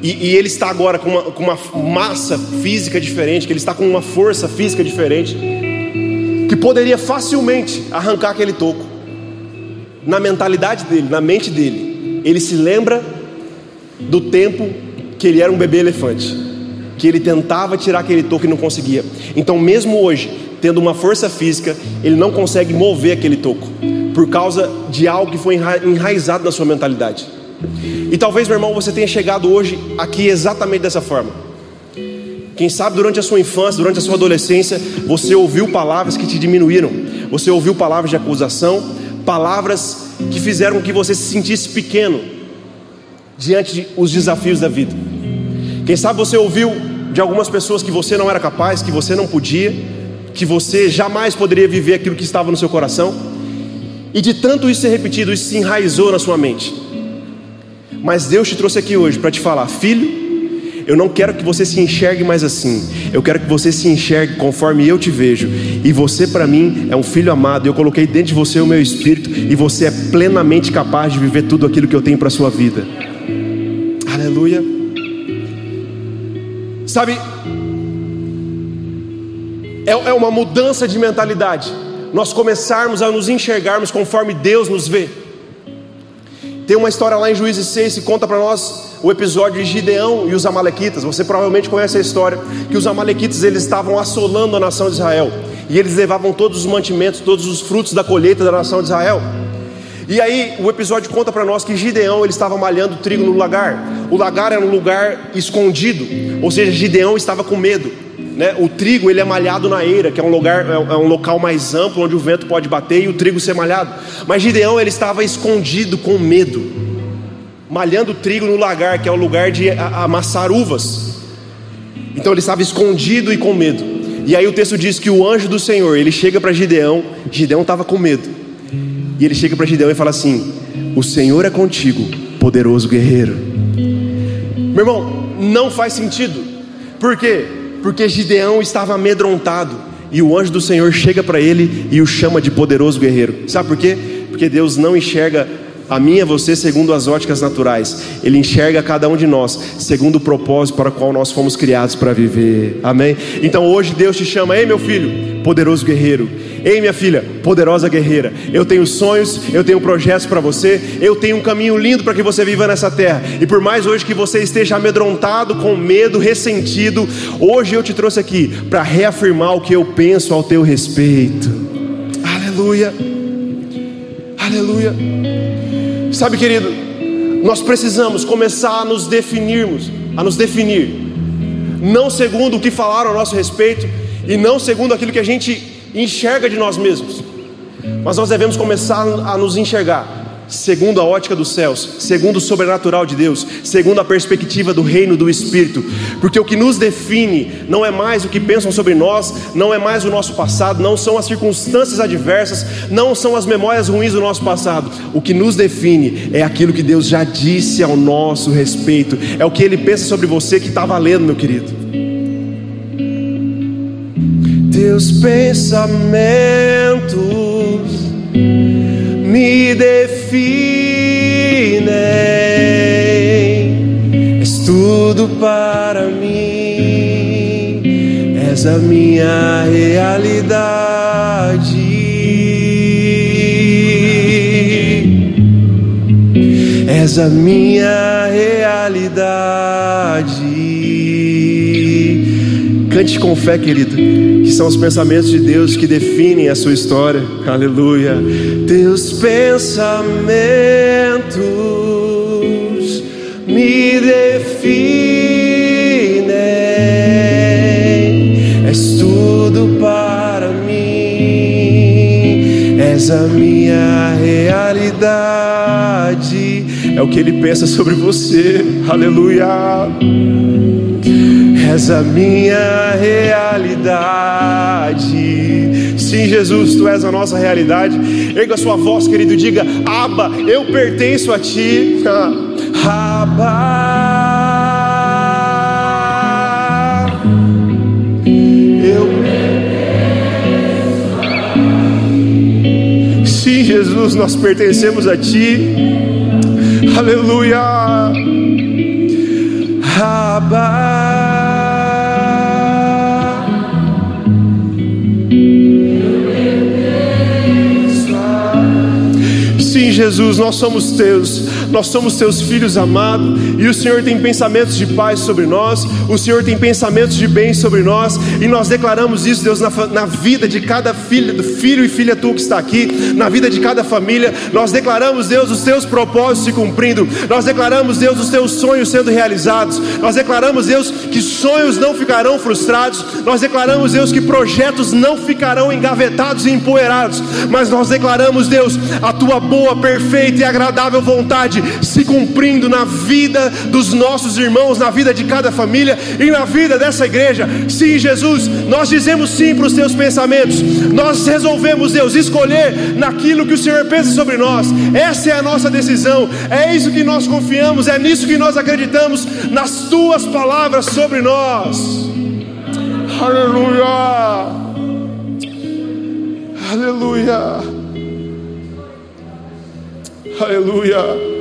e, e, ele está agora com uma, com uma, massa física diferente, que ele está com uma força física diferente, que poderia facilmente arrancar aquele toco na mentalidade dele, na mente dele, ele se lembra do tempo que ele era um bebê elefante, que ele tentava tirar aquele toco e não conseguia. Então, mesmo hoje, tendo uma força física, ele não consegue mover aquele toco, por causa de algo que foi enraizado na sua mentalidade. E talvez, meu irmão, você tenha chegado hoje aqui exatamente dessa forma. Quem sabe durante a sua infância, durante a sua adolescência, você ouviu palavras que te diminuíram, você ouviu palavras de acusação, palavras que fizeram com que você se sentisse pequeno diante dos desafios da vida. Quem sabe você ouviu de algumas pessoas que você não era capaz, que você não podia, que você jamais poderia viver aquilo que estava no seu coração, e de tanto isso ser repetido, isso se enraizou na sua mente. Mas Deus te trouxe aqui hoje para te falar, filho, eu não quero que você se enxergue mais assim. Eu quero que você se enxergue conforme eu te vejo. E você, para mim, é um filho amado. Eu coloquei dentro de você o meu espírito. E você é plenamente capaz de viver tudo aquilo que eu tenho para sua vida. Aleluia. Sabe, é, é uma mudança de mentalidade. Nós começarmos a nos enxergarmos conforme Deus nos vê. Tem uma história lá em Juízes 6 que conta para nós o episódio de Gideão e os amalequitas. Você provavelmente conhece a história que os amalequitas eles estavam assolando a nação de Israel e eles levavam todos os mantimentos, todos os frutos da colheita da nação de Israel. E aí o episódio conta para nós que Gideão ele estava malhando trigo no lagar. O lagar era um lugar escondido, ou seja, Gideão estava com medo. Né? O trigo ele é malhado na eira, que é um lugar, é, é um local mais amplo onde o vento pode bater e o trigo ser malhado. Mas Gideão ele estava escondido com medo, malhando trigo no lagar, que é o lugar de amassar uvas. Então ele estava escondido e com medo. E aí o texto diz que o anjo do Senhor ele chega para Gideão. Gideão estava com medo. E ele chega para Gideão e fala assim: O Senhor é contigo, poderoso guerreiro. Meu irmão, não faz sentido. Por quê? porque Gideão estava amedrontado e o anjo do Senhor chega para ele e o chama de poderoso guerreiro. Sabe por quê? Porque Deus não enxerga a mim e a você segundo as óticas naturais. Ele enxerga cada um de nós segundo o propósito para o qual nós fomos criados para viver. Amém? Então hoje Deus te chama, ei meu filho, poderoso guerreiro. Ei minha filha, poderosa guerreira. Eu tenho sonhos, eu tenho projetos para você, eu tenho um caminho lindo para que você viva nessa terra. E por mais hoje que você esteja amedrontado, com medo, ressentido, hoje eu te trouxe aqui para reafirmar o que eu penso ao teu respeito. Aleluia. Aleluia. Sabe, querido, nós precisamos começar a nos definirmos, a nos definir, não segundo o que falaram a nosso respeito e não segundo aquilo que a gente enxerga de nós mesmos, mas nós devemos começar a nos enxergar segundo a ótica dos céus, segundo o sobrenatural de Deus, segundo a perspectiva do reino do Espírito, porque o que nos define não é mais o que pensam sobre nós, não é mais o nosso passado, não são as circunstâncias adversas, não são as memórias ruins do nosso passado, o que nos define é aquilo que Deus já disse ao nosso respeito, é o que Ele pensa sobre você que está valendo, meu querido. Teus pensamentos me definem, és tudo para mim, és a minha realidade. És a minha realidade. Cante com fé, querido, que são os pensamentos de Deus que definem a sua história. Aleluia. Teus pensamentos me definem. És tudo para mim. És a minha realidade. É o que ele pensa sobre você. Aleluia és a minha realidade. Sim, Jesus, tu és a nossa realidade. Erga sua voz, querido, diga: Abba, eu pertenço a ti. Abba. Eu Sim, Jesus, nós pertencemos a ti. Aleluia. Abba. Jesus, nós somos teus, nós somos teus filhos amados, e o Senhor tem pensamentos de paz sobre nós, o Senhor tem pensamentos de bem sobre nós, e nós declaramos isso, Deus, na, na vida de cada filho, filho e filha tu que está aqui, na vida de cada família, nós declaramos, Deus, os teus propósitos se cumprindo, nós declaramos, Deus, os teus sonhos sendo realizados, nós declaramos, Deus, que sonhos não ficarão frustrados, nós declaramos, Deus, que projetos não ficarão engavetados e empoeirados, mas nós declaramos, Deus, a tua boa, perfeita e agradável vontade se cumprindo na vida dos nossos irmãos, na vida de cada família e na vida dessa igreja. Sim, Jesus, nós dizemos sim para os teus pensamentos, nós resolvemos, Deus, escolher naquilo que o Senhor pensa sobre nós, essa é a nossa decisão, é isso que nós confiamos, é nisso que nós acreditamos, nas tuas palavras sobre nós. Aleluia. Aleluia. Aleluia.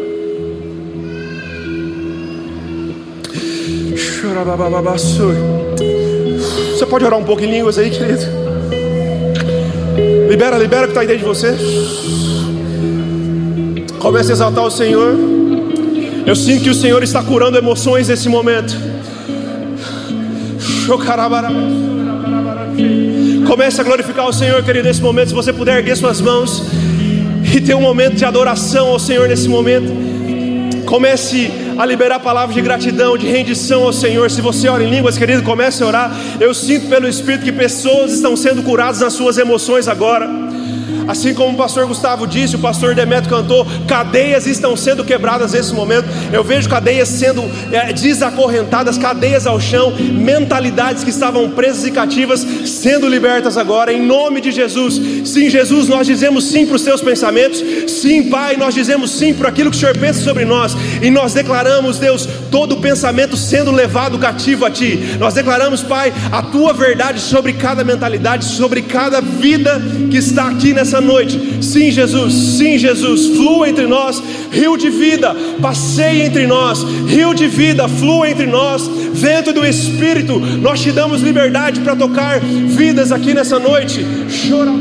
Você pode orar um pouco em línguas aí, querido? Libera, libera o que está dentro de você. Comece a exaltar o Senhor. Eu sinto que o Senhor está curando emoções nesse momento. Comece a glorificar o Senhor, querido, nesse momento. Se você puder erguer suas mãos e ter um momento de adoração ao Senhor nesse momento. Comece a liberar palavras de gratidão, de rendição ao Senhor. Se você ora em línguas, querido, comece a orar. Eu sinto pelo Espírito que pessoas estão sendo curadas nas suas emoções agora. Assim como o pastor Gustavo disse, o pastor Demetrio cantou, cadeias estão sendo quebradas nesse momento. Eu vejo cadeias sendo é, desacorrentadas, cadeias ao chão, mentalidades que estavam presas e cativas sendo libertas agora, em nome de Jesus. Sim, Jesus, nós dizemos sim para os teus pensamentos. Sim, Pai, nós dizemos sim para aquilo que o Senhor pensa sobre nós. E nós declaramos, Deus, todo pensamento sendo levado cativo a Ti. Nós declaramos, Pai, a Tua verdade sobre cada mentalidade, sobre cada vida que está aqui nessa nessa noite. Sim, Jesus, sim, Jesus, flua entre nós, rio de vida, passeie entre nós, rio de vida, flua entre nós, vento do Espírito, nós te damos liberdade para tocar vidas aqui nessa noite. Chora,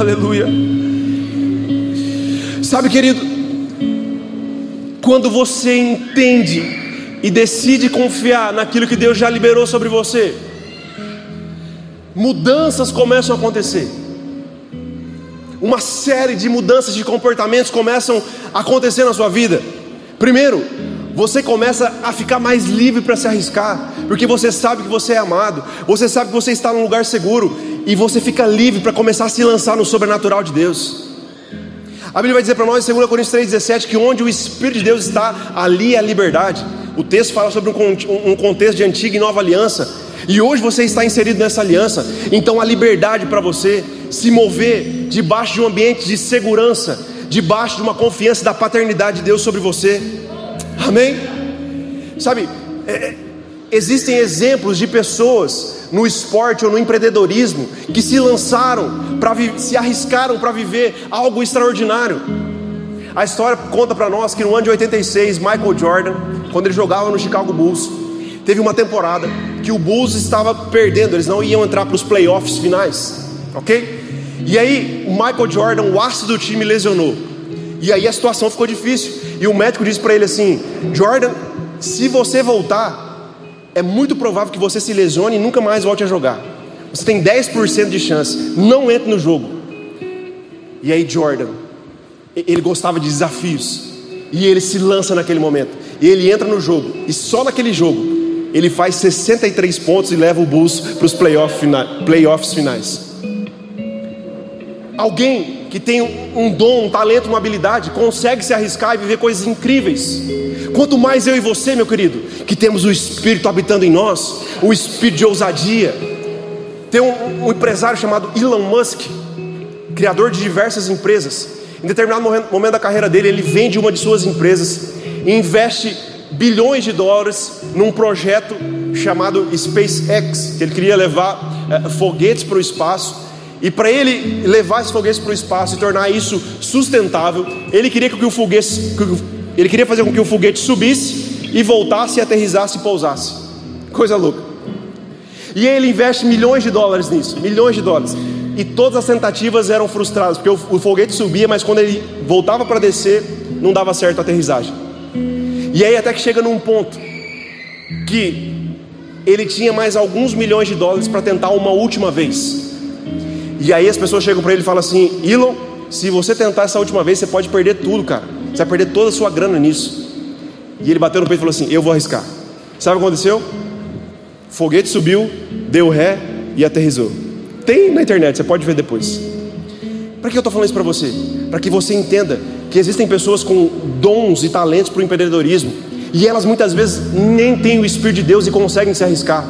aleluia. Sabe, querido, quando você entende e decide confiar naquilo que Deus já liberou sobre você, mudanças começam a acontecer. Uma série de mudanças de comportamentos começam a acontecer na sua vida. Primeiro, você começa a ficar mais livre para se arriscar, porque você sabe que você é amado, você sabe que você está num lugar seguro, e você fica livre para começar a se lançar no sobrenatural de Deus. A Bíblia vai dizer para nós em 2 Coríntios 3,17 que onde o Espírito de Deus está, ali é a liberdade. O texto fala sobre um contexto de antiga e nova aliança. E hoje você está inserido nessa aliança. Então a liberdade para você se mover debaixo de um ambiente de segurança, debaixo de uma confiança da paternidade de Deus sobre você. Amém? Sabe, é, existem exemplos de pessoas no esporte ou no empreendedorismo que se lançaram, para se arriscaram para viver algo extraordinário. A história conta para nós que no ano de 86, Michael Jordan, quando ele jogava no Chicago Bulls, teve uma temporada que o Bulls estava perdendo, eles não iam entrar para os playoffs finais, ok? E aí o Michael Jordan, o aço do time, lesionou. E aí a situação ficou difícil. E o médico disse para ele assim: Jordan, se você voltar, é muito provável que você se lesione e nunca mais volte a jogar. Você tem 10% de chance, não entre no jogo. E aí, Jordan, ele gostava de desafios, e ele se lança naquele momento, e ele entra no jogo, e só naquele jogo, ele faz 63 pontos e leva o Bulls para os playoff fina playoffs finais. Alguém que tem um dom, um talento, uma habilidade, consegue se arriscar e viver coisas incríveis. Quanto mais eu e você, meu querido, que temos o Espírito habitando em nós, o Espírito de ousadia. Tem um, um empresário chamado Elon Musk, criador de diversas empresas. Em determinado momento da carreira dele, ele vende uma de suas empresas e investe bilhões de dólares num projeto chamado SpaceX, que ele queria levar é, foguetes para o espaço. E para ele levar esses foguetes para o espaço e tornar isso sustentável, ele queria que o foguete, Ele queria fazer com que o foguete subisse e voltasse, aterrissasse e pousasse. Coisa louca. E ele investe milhões de dólares nisso, milhões de dólares. E todas as tentativas eram frustradas, porque o, o foguete subia, mas quando ele voltava para descer, não dava certo a aterrissagem. E aí até que chega num ponto que ele tinha mais alguns milhões de dólares para tentar uma última vez. E aí as pessoas chegam para ele e falam assim: Elon, se você tentar essa última vez, você pode perder tudo, cara. Você vai perder toda a sua grana nisso. E ele bateu no peito e falou assim: Eu vou arriscar. Sabe o que aconteceu? Foguete subiu, deu ré e aterrizou. Tem na internet, você pode ver depois. Para que eu estou falando isso para você? Para que você entenda que existem pessoas com dons e talentos para o empreendedorismo e elas muitas vezes nem têm o Espírito de Deus e conseguem se arriscar.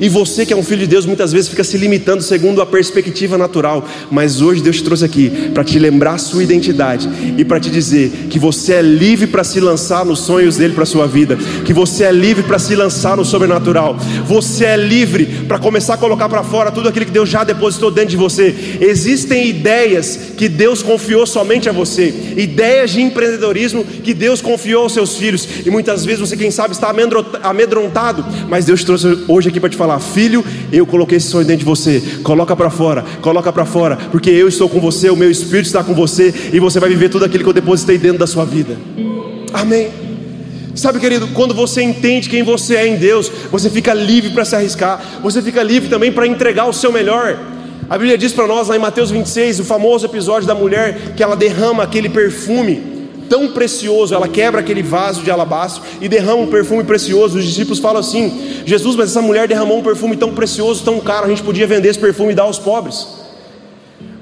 E você que é um filho de Deus muitas vezes fica se limitando segundo a perspectiva natural, mas hoje Deus te trouxe aqui para te lembrar a sua identidade e para te dizer que você é livre para se lançar nos sonhos dele para sua vida, que você é livre para se lançar no sobrenatural. Você é livre para começar a colocar para fora tudo aquilo que Deus já depositou dentro de você. Existem ideias que Deus confiou somente a você, ideias de empreendedorismo que Deus confiou aos seus filhos, e muitas vezes você, quem sabe, está amedrontado, mas Deus trouxe hoje aqui para te falar falar: Filho, eu coloquei esse sonho dentro de você. Coloca para fora, coloca para fora, porque eu estou com você, o meu espírito está com você e você vai viver tudo aquilo que eu depositei dentro da sua vida. Amém. Sabe, querido, quando você entende quem você é em Deus, você fica livre para se arriscar, você fica livre também para entregar o seu melhor. A Bíblia diz para nós lá em Mateus 26, o famoso episódio da mulher que ela derrama aquele perfume tão precioso, ela quebra aquele vaso de alabastro e derrama um perfume precioso. Os discípulos falam assim: Jesus, mas essa mulher derramou um perfume tão precioso, tão caro, a gente podia vender esse perfume e dar aos pobres.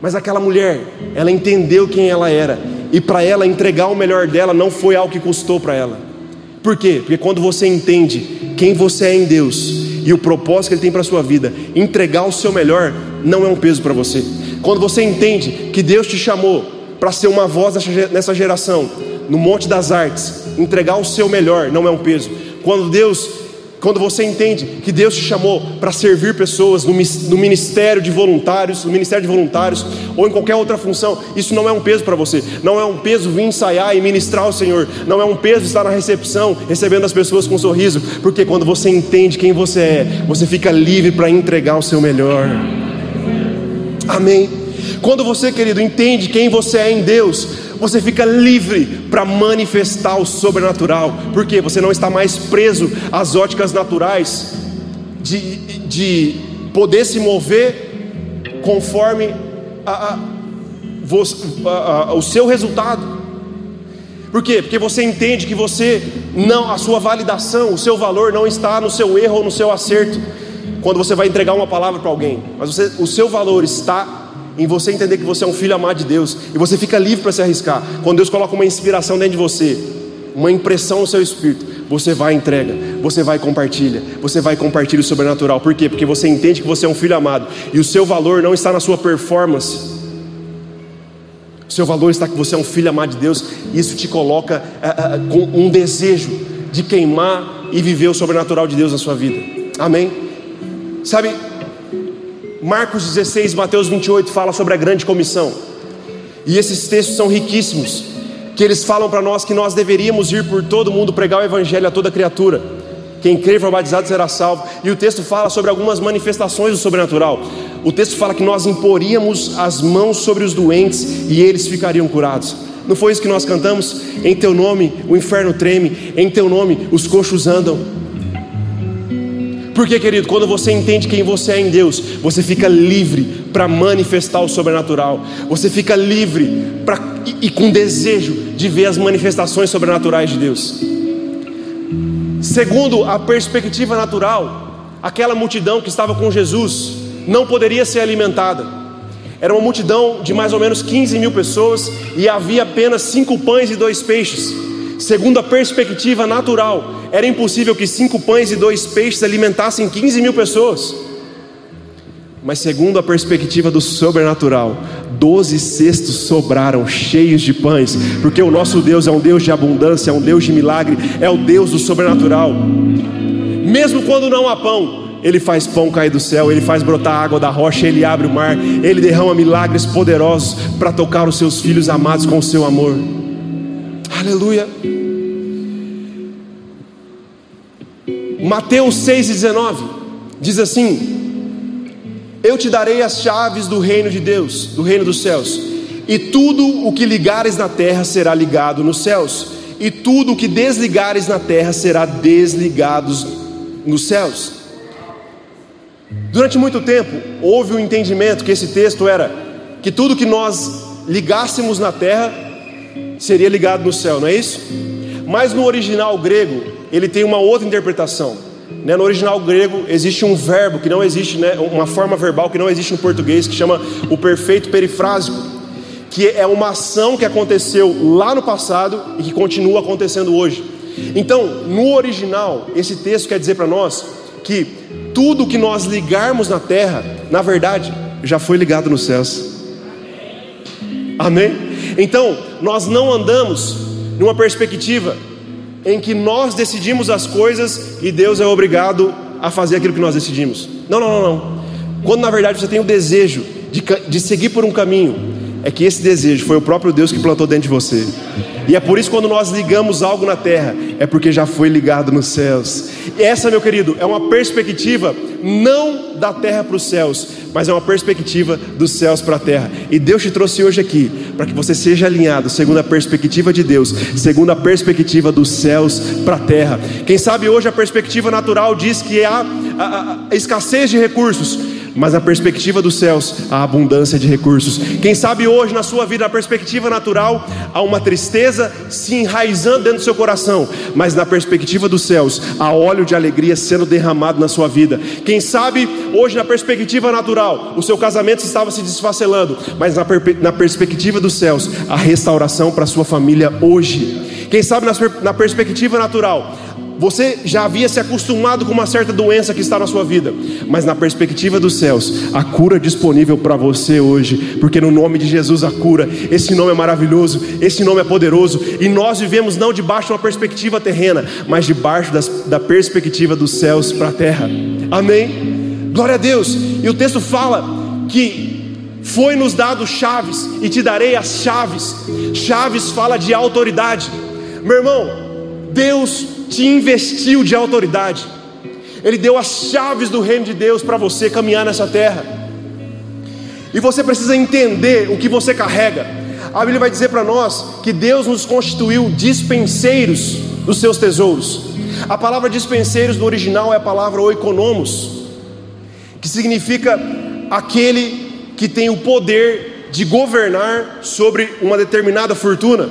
Mas aquela mulher, ela entendeu quem ela era, e para ela entregar o melhor dela não foi algo que custou para ela. Por quê? Porque quando você entende quem você é em Deus e o propósito que Ele tem para a sua vida, entregar o seu melhor não é um peso para você. Quando você entende que Deus te chamou para ser uma voz nessa geração, no Monte das Artes, entregar o seu melhor não é um peso. Quando Deus, quando você entende que Deus te chamou para servir pessoas no, no ministério de voluntários, no ministério de voluntários ou em qualquer outra função, isso não é um peso para você. Não é um peso vir ensaiar e ministrar o Senhor. Não é um peso estar na recepção recebendo as pessoas com um sorriso, porque quando você entende quem você é, você fica livre para entregar o seu melhor. Amém. Quando você, querido, entende quem você é em Deus, você fica livre para manifestar o sobrenatural, porque você não está mais preso às óticas naturais de, de poder se mover conforme a, a, a, o seu resultado. Por quê? Porque você entende que você não, a sua validação, o seu valor não está no seu erro ou no seu acerto. Quando você vai entregar uma palavra para alguém, mas você, o seu valor está em você entender que você é um filho amado de Deus e você fica livre para se arriscar. Quando Deus coloca uma inspiração dentro de você, uma impressão no seu espírito, você vai e entrega, você vai e compartilha, você vai e compartilha o sobrenatural. Por quê? Porque você entende que você é um filho amado e o seu valor não está na sua performance. O seu valor está que você é um filho amado de Deus, e isso te coloca uh, uh, com um desejo de queimar e viver o sobrenatural de Deus na sua vida. Amém? Sabe, Marcos 16, Mateus 28 fala sobre a grande comissão. E esses textos são riquíssimos, que eles falam para nós que nós deveríamos ir por todo mundo pregar o evangelho a toda criatura. Quem crer for batizado será salvo. E o texto fala sobre algumas manifestações do sobrenatural. O texto fala que nós imporíamos as mãos sobre os doentes e eles ficariam curados. Não foi isso que nós cantamos? Em teu nome o inferno treme, em teu nome os coxos andam. Porque, querido, quando você entende quem você é em Deus, você fica livre para manifestar o sobrenatural. Você fica livre pra, e, e com desejo de ver as manifestações sobrenaturais de Deus. Segundo a perspectiva natural, aquela multidão que estava com Jesus não poderia ser alimentada. Era uma multidão de mais ou menos 15 mil pessoas e havia apenas cinco pães e dois peixes. Segundo a perspectiva natural, era impossível que cinco pães e dois peixes alimentassem 15 mil pessoas. Mas, segundo a perspectiva do sobrenatural, doze cestos sobraram cheios de pães, porque o nosso Deus é um Deus de abundância, é um Deus de milagre, é o Deus do sobrenatural. Mesmo quando não há pão, Ele faz pão cair do céu, Ele faz brotar água da rocha, Ele abre o mar, Ele derrama milagres poderosos para tocar os seus filhos amados com o seu amor. Aleluia. Mateus 6,19 diz assim: Eu te darei as chaves do reino de Deus, do reino dos céus, e tudo o que ligares na terra será ligado nos céus, e tudo o que desligares na terra será desligado nos céus. Durante muito tempo, houve o um entendimento que esse texto era que tudo que nós ligássemos na terra seria ligado no céu, não é isso? Mas no original grego, ele tem uma outra interpretação. Né? No original grego existe um verbo que não existe, né? uma forma verbal que não existe no português, que chama o perfeito perifrásico, que é uma ação que aconteceu lá no passado e que continua acontecendo hoje. Então, no original, esse texto quer dizer para nós que tudo que nós ligarmos na terra, na verdade, já foi ligado nos céus. Amém? Então, nós não andamos numa perspectiva em que nós decidimos as coisas e Deus é obrigado a fazer aquilo que nós decidimos. Não, não, não, não. Quando na verdade você tem o desejo de, de seguir por um caminho, é que esse desejo foi o próprio Deus que plantou dentro de você. E é por isso quando nós ligamos algo na terra, é porque já foi ligado nos céus. E essa, meu querido, é uma perspectiva não da terra para os céus, mas é uma perspectiva dos céus para a terra. E Deus te trouxe hoje aqui para que você seja alinhado segundo a perspectiva de Deus, segundo a perspectiva dos céus para a terra. Quem sabe hoje a perspectiva natural diz que há a, a, a escassez de recursos mas na perspectiva dos céus, a abundância de recursos. Quem sabe hoje na sua vida, na perspectiva natural, há uma tristeza se enraizando dentro do seu coração, mas na perspectiva dos céus, há óleo de alegria sendo derramado na sua vida. Quem sabe hoje, na perspectiva natural, o seu casamento estava se desfacelando, mas na, na perspectiva dos céus, a restauração para a sua família hoje. Quem sabe na, na perspectiva natural, você já havia se acostumado com uma certa doença que está na sua vida, mas na perspectiva dos céus, a cura disponível para você hoje, porque no nome de Jesus a cura, esse nome é maravilhoso, esse nome é poderoso, e nós vivemos não debaixo de uma perspectiva terrena, mas debaixo das, da perspectiva dos céus para a terra. Amém? Glória a Deus. E o texto fala que foi nos dado chaves e te darei as chaves. Chaves fala de autoridade. Meu irmão, Deus te investiu de autoridade, Ele deu as chaves do reino de Deus para você caminhar nessa terra, e você precisa entender o que você carrega. A Bíblia vai dizer para nós que Deus nos constituiu dispenseiros dos seus tesouros. A palavra dispenseiros no original é a palavra oikonomos, que significa aquele que tem o poder de governar sobre uma determinada fortuna.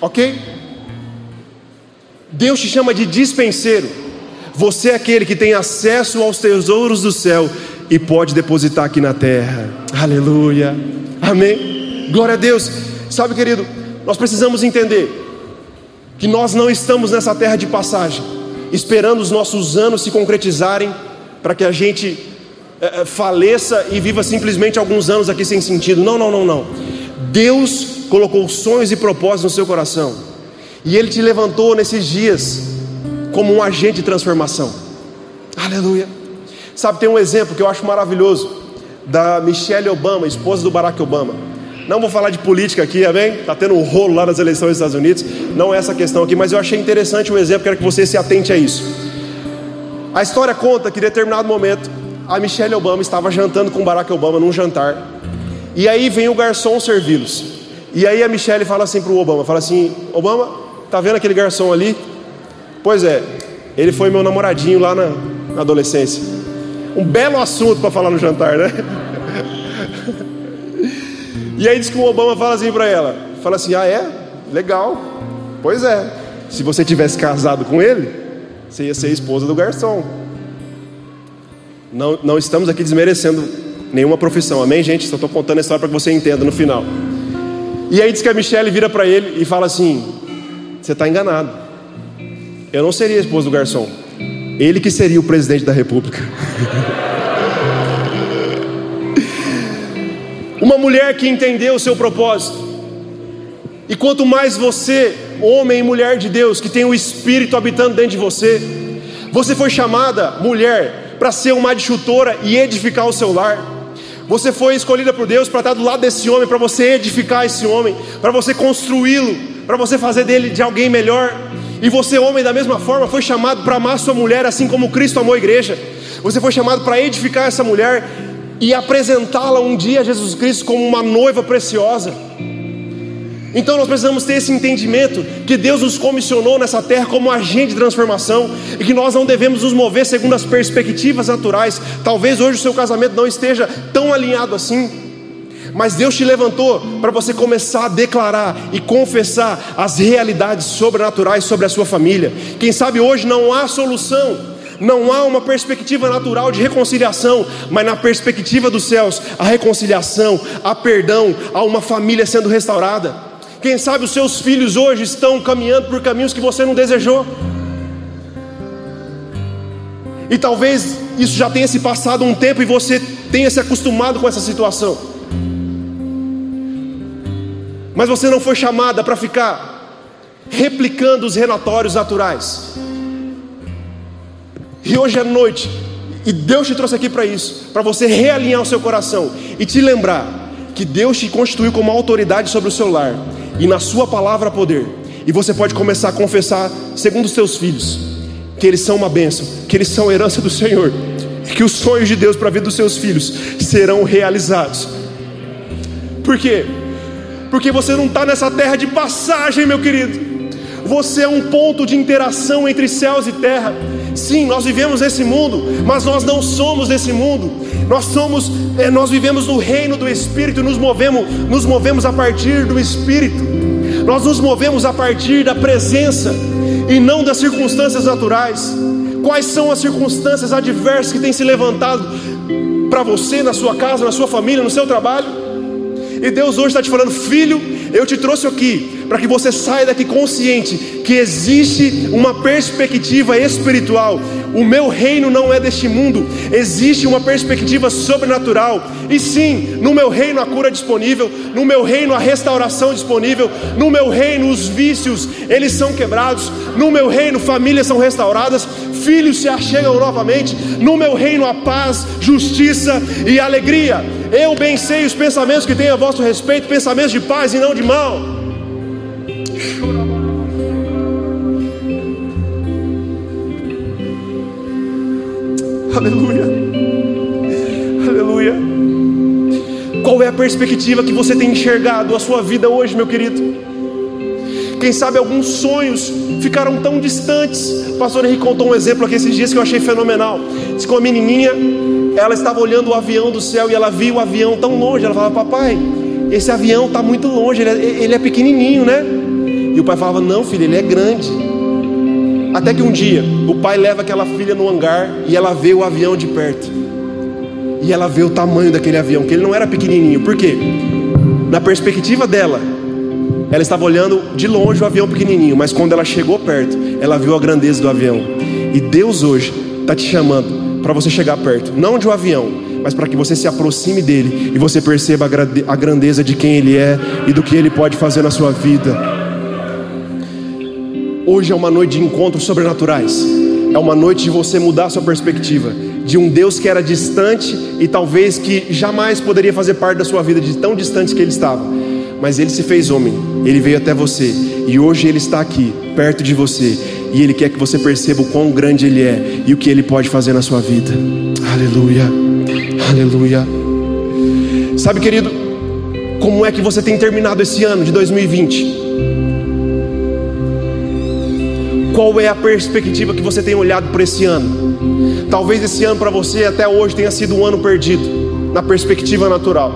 Ok? Deus te chama de dispenseiro. Você é aquele que tem acesso aos tesouros do céu e pode depositar aqui na terra. Aleluia. Amém. Glória a Deus. Sabe, querido, nós precisamos entender que nós não estamos nessa terra de passagem, esperando os nossos anos se concretizarem para que a gente é, faleça e viva simplesmente alguns anos aqui sem sentido. Não, não, não, não. Deus colocou sonhos e propósitos no seu coração. E Ele te levantou nesses dias como um agente de transformação. Aleluia. Sabe, tem um exemplo que eu acho maravilhoso da Michelle Obama, esposa do Barack Obama. Não vou falar de política aqui, amém? Está tendo um rolo lá nas eleições dos Estados Unidos. Não é essa questão aqui, mas eu achei interessante o um exemplo, quero que você se atente a isso. A história conta que em determinado momento a Michelle Obama estava jantando com Barack Obama num jantar. E aí vem o garçom servi-los. E aí a Michelle fala assim para o Obama, fala assim, Obama, Tá vendo aquele garçom ali? Pois é, ele foi meu namoradinho lá na, na adolescência. Um belo assunto para falar no jantar, né? E aí diz que o Obama fala assim para ela, fala assim: "Ah, é? Legal. Pois é. Se você tivesse casado com ele, você ia ser esposa do garçom. Não, não estamos aqui desmerecendo nenhuma profissão, amém, gente? Só estou contando a história para que você entenda no final. E aí diz que a Michelle vira para ele e fala assim: você está enganado. Eu não seria a esposa do garçom. Ele que seria o presidente da república. Uma mulher que entendeu o seu propósito. E quanto mais você, homem e mulher de Deus, que tem o Espírito habitando dentro de você, você foi chamada, mulher, para ser uma adjutora e edificar o seu lar. Você foi escolhida por Deus para estar do lado desse homem, para você edificar esse homem, para você construí-lo para você fazer dele de alguém melhor. E você, homem, da mesma forma, foi chamado para amar sua mulher assim como Cristo amou a igreja. Você foi chamado para edificar essa mulher e apresentá-la um dia a Jesus Cristo como uma noiva preciosa. Então nós precisamos ter esse entendimento que Deus nos comissionou nessa terra como agente de transformação e que nós não devemos nos mover segundo as perspectivas naturais. Talvez hoje o seu casamento não esteja tão alinhado assim, mas Deus te levantou para você começar a declarar e confessar as realidades sobrenaturais sobre a sua família. Quem sabe hoje não há solução não há uma perspectiva natural de reconciliação, mas na perspectiva dos céus, a reconciliação, a perdão, há uma família sendo restaurada. Quem sabe os seus filhos hoje estão caminhando por caminhos que você não desejou. E talvez isso já tenha se passado um tempo e você tenha se acostumado com essa situação. Mas você não foi chamada para ficar replicando os relatórios naturais. E hoje é noite, e Deus te trouxe aqui para isso, para você realinhar o seu coração e te lembrar que Deus te constituiu como autoridade sobre o seu lar e na sua palavra poder. E você pode começar a confessar, segundo os seus filhos, que eles são uma bênção, que eles são herança do Senhor, que os sonhos de Deus para a vida dos seus filhos serão realizados. Por quê? Porque você não está nessa terra de passagem, meu querido. Você é um ponto de interação entre céus e terra. Sim, nós vivemos nesse mundo, mas nós não somos desse mundo. Nós somos, é, nós vivemos no reino do Espírito, nos movemos, nos movemos a partir do Espírito. Nós nos movemos a partir da presença e não das circunstâncias naturais. Quais são as circunstâncias adversas que têm se levantado para você, na sua casa, na sua família, no seu trabalho? E Deus hoje está te falando, filho, eu te trouxe aqui para que você saia daqui consciente que existe uma perspectiva espiritual. O meu reino não é deste mundo, existe uma perspectiva sobrenatural. E sim, no meu reino a cura é disponível, no meu reino a restauração é disponível, no meu reino os vícios eles são quebrados, no meu reino famílias são restauradas, filhos se achegam novamente, no meu reino a paz, justiça e alegria. Eu bem sei os pensamentos que tenho a vosso respeito, pensamentos de paz e não de mal. Aleluia. Aleluia. Qual é a perspectiva que você tem enxergado a sua vida hoje, meu querido? Quem sabe alguns sonhos ficaram tão distantes. O pastor Henrique contou um exemplo aqui esses dias que eu achei fenomenal. Diz que uma menininha ela estava olhando o avião do céu e ela viu o avião tão longe. Ela falava, papai, esse avião está muito longe, ele é, ele é pequenininho, né? E o pai falava, não, filho, ele é grande. Até que um dia o pai leva aquela filha no hangar e ela vê o avião de perto. E ela vê o tamanho daquele avião, que ele não era pequenininho. Por quê? Na perspectiva dela, ela estava olhando de longe o avião pequenininho, mas quando ela chegou perto, ela viu a grandeza do avião. E Deus hoje está te chamando para você chegar perto, não de um avião, mas para que você se aproxime dele e você perceba a grandeza de quem ele é e do que ele pode fazer na sua vida. Hoje é uma noite de encontros sobrenaturais. É uma noite de você mudar sua perspectiva de um Deus que era distante e talvez que jamais poderia fazer parte da sua vida de tão distante que ele estava. Mas ele se fez homem, ele veio até você e hoje ele está aqui, perto de você e Ele quer que você perceba o quão grande Ele é e o que Ele pode fazer na sua vida. Aleluia, aleluia. Sabe, querido, como é que você tem terminado esse ano de 2020? Qual é a perspectiva que você tem olhado para esse ano? Talvez esse ano para você até hoje tenha sido um ano perdido, na perspectiva natural.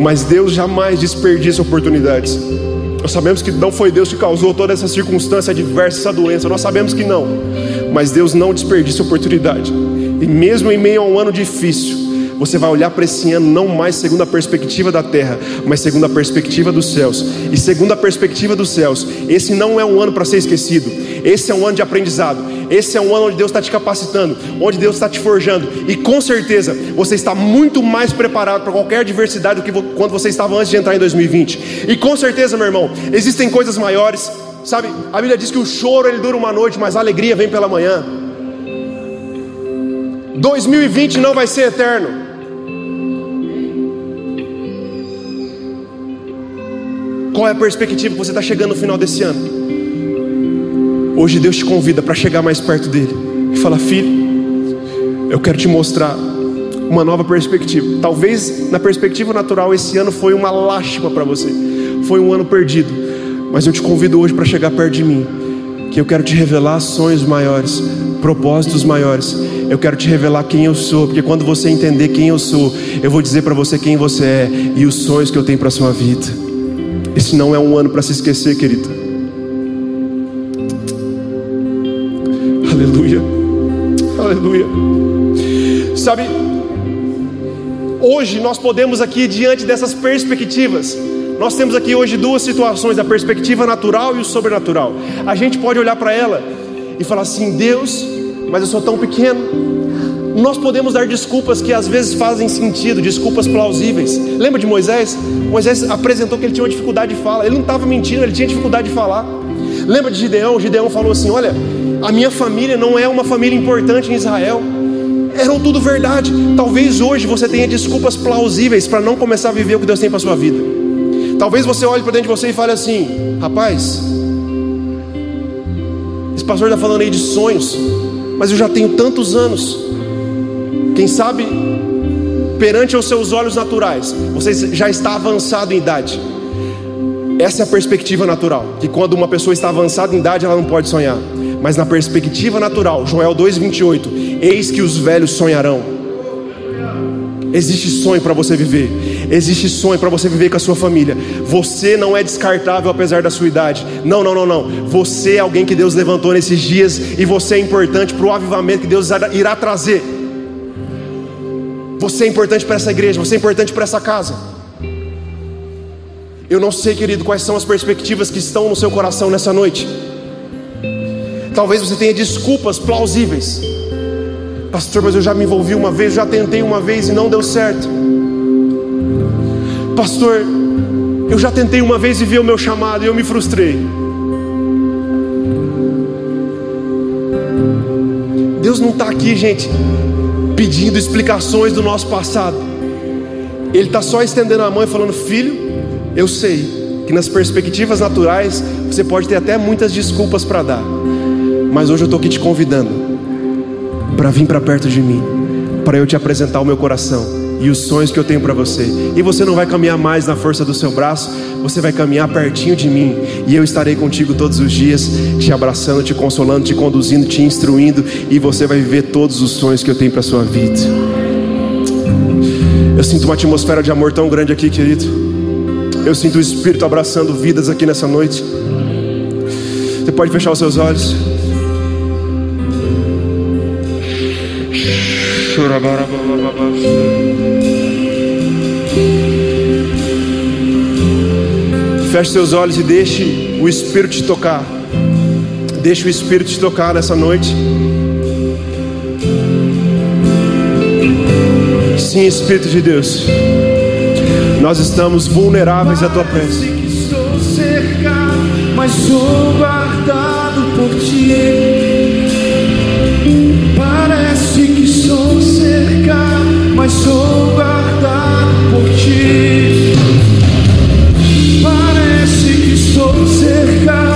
Mas Deus jamais desperdiça oportunidades. Nós sabemos que não foi Deus que causou toda essa circunstância adversa, essa doença. Nós sabemos que não. Mas Deus não desperdiça oportunidade. E mesmo em meio a um ano difícil, você vai olhar para esse ano não mais segundo a perspectiva da terra, mas segundo a perspectiva dos céus. E segundo a perspectiva dos céus, esse não é um ano para ser esquecido. Esse é um ano de aprendizado. Esse é um ano onde Deus está te capacitando, onde Deus está te forjando. E com certeza você está muito mais preparado para qualquer adversidade do que quando você estava antes de entrar em 2020. E com certeza, meu irmão, existem coisas maiores. Sabe, a Bíblia diz que o choro ele dura uma noite, mas a alegria vem pela manhã. 2020 não vai ser eterno. Qual é a perspectiva que você está chegando no final desse ano? Hoje Deus te convida para chegar mais perto dele e falar: Filho, eu quero te mostrar uma nova perspectiva. Talvez na perspectiva natural esse ano foi uma lástima para você, foi um ano perdido, mas eu te convido hoje para chegar perto de mim, que eu quero te revelar sonhos maiores, propósitos maiores. Eu quero te revelar quem eu sou, porque quando você entender quem eu sou, eu vou dizer para você quem você é e os sonhos que eu tenho para sua vida. Esse não é um ano para se esquecer, querido. Aleluia. Aleluia. Sabe, hoje nós podemos aqui diante dessas perspectivas, nós temos aqui hoje duas situações, a perspectiva natural e o sobrenatural. A gente pode olhar para ela e falar assim: Deus, mas eu sou tão pequeno. Nós podemos dar desculpas que às vezes fazem sentido, desculpas plausíveis. Lembra de Moisés? Moisés apresentou que ele tinha uma dificuldade de fala. Ele não estava mentindo, ele tinha dificuldade de falar. Lembra de Gideão? Gideão falou assim: Olha, a minha família não é uma família importante em Israel. Eram tudo verdade. Talvez hoje você tenha desculpas plausíveis para não começar a viver o que Deus tem para sua vida. Talvez você olhe para dentro de você e fale assim: Rapaz, esse pastor está falando aí de sonhos, mas eu já tenho tantos anos. Quem sabe, perante os seus olhos naturais, você já está avançado em idade. Essa é a perspectiva natural, que quando uma pessoa está avançada em idade, ela não pode sonhar. Mas na perspectiva natural, Joel 2:28, eis que os velhos sonharão. Existe sonho para você viver. Existe sonho para você viver com a sua família. Você não é descartável apesar da sua idade. Não, não, não, não. Você é alguém que Deus levantou nesses dias e você é importante para o avivamento que Deus irá trazer. Você é importante para essa igreja, você é importante para essa casa. Eu não sei, querido, quais são as perspectivas que estão no seu coração nessa noite. Talvez você tenha desculpas plausíveis. Pastor, mas eu já me envolvi uma vez, já tentei uma vez e não deu certo. Pastor, eu já tentei uma vez e vi o meu chamado e eu me frustrei. Deus não está aqui, gente, pedindo explicações do nosso passado. Ele está só estendendo a mão e falando: Filho, eu sei que nas perspectivas naturais você pode ter até muitas desculpas para dar, mas hoje eu estou aqui te convidando para vir para perto de mim, para eu te apresentar o meu coração e os sonhos que eu tenho para você. E você não vai caminhar mais na força do seu braço, você vai caminhar pertinho de mim, e eu estarei contigo todos os dias, te abraçando, te consolando, te conduzindo, te instruindo, e você vai viver todos os sonhos que eu tenho para sua vida. Eu sinto uma atmosfera de amor tão grande aqui, querido. Eu sinto o Espírito abraçando vidas aqui nessa noite. Você pode fechar os seus olhos. Feche seus olhos e deixe o Espírito te tocar. Deixe o Espírito te tocar nessa noite. Sim, Espírito de Deus. Nós estamos vulneráveis à tua presença. Estou cercado, mas sou guardado por ti. Parece que mas sou guardado por ti. Parece que sou cercado.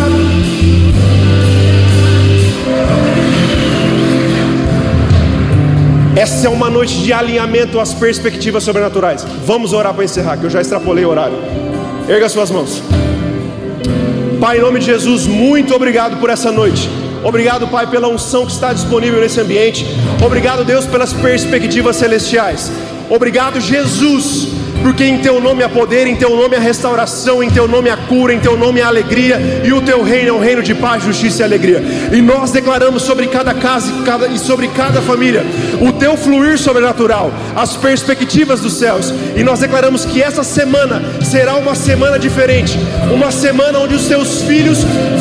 Essa é uma noite de alinhamento às perspectivas sobrenaturais. Vamos orar para encerrar, que eu já extrapolei o horário. Erga suas mãos. Pai, em nome de Jesus, muito obrigado por essa noite. Obrigado, Pai, pela unção que está disponível nesse ambiente. Obrigado, Deus, pelas perspectivas celestiais. Obrigado, Jesus, porque em Teu nome há poder, em Teu nome há restauração, em Teu nome há cura, em Teu nome há alegria, e o Teu reino é um reino de paz, justiça e alegria. E nós declaramos sobre cada casa e, sobre cada família o Teu fluir sobrenatural, as perspectivas dos céus, e nós declaramos que essa semana será uma semana diferente, uma semana onde os Teus filhos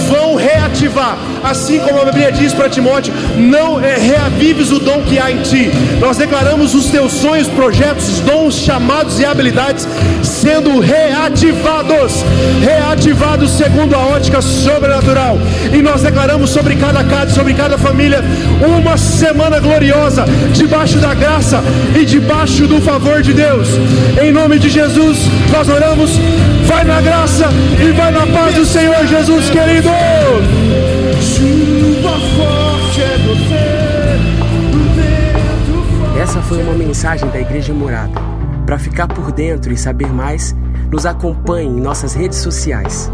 vão reativar, assim como a Bíblia diz para Timóteo: não é, reavives o dom que há em ti. Nós declaramos os Teus sonhos, projetos, dons, chamados e habilidades sendo reativados, reativados segundo a ótica sobrenatural. E nós declaramos sobre cada casa, sobre cada família, uma semana gloriosa, debaixo da graça e debaixo do favor de Deus. Em nome de Jesus, nós oramos. Vai na graça e vai na paz do Senhor Jesus, querido. É. Essa foi uma mensagem da Igreja Morada. Para ficar por dentro e saber mais, nos acompanhe em nossas redes sociais.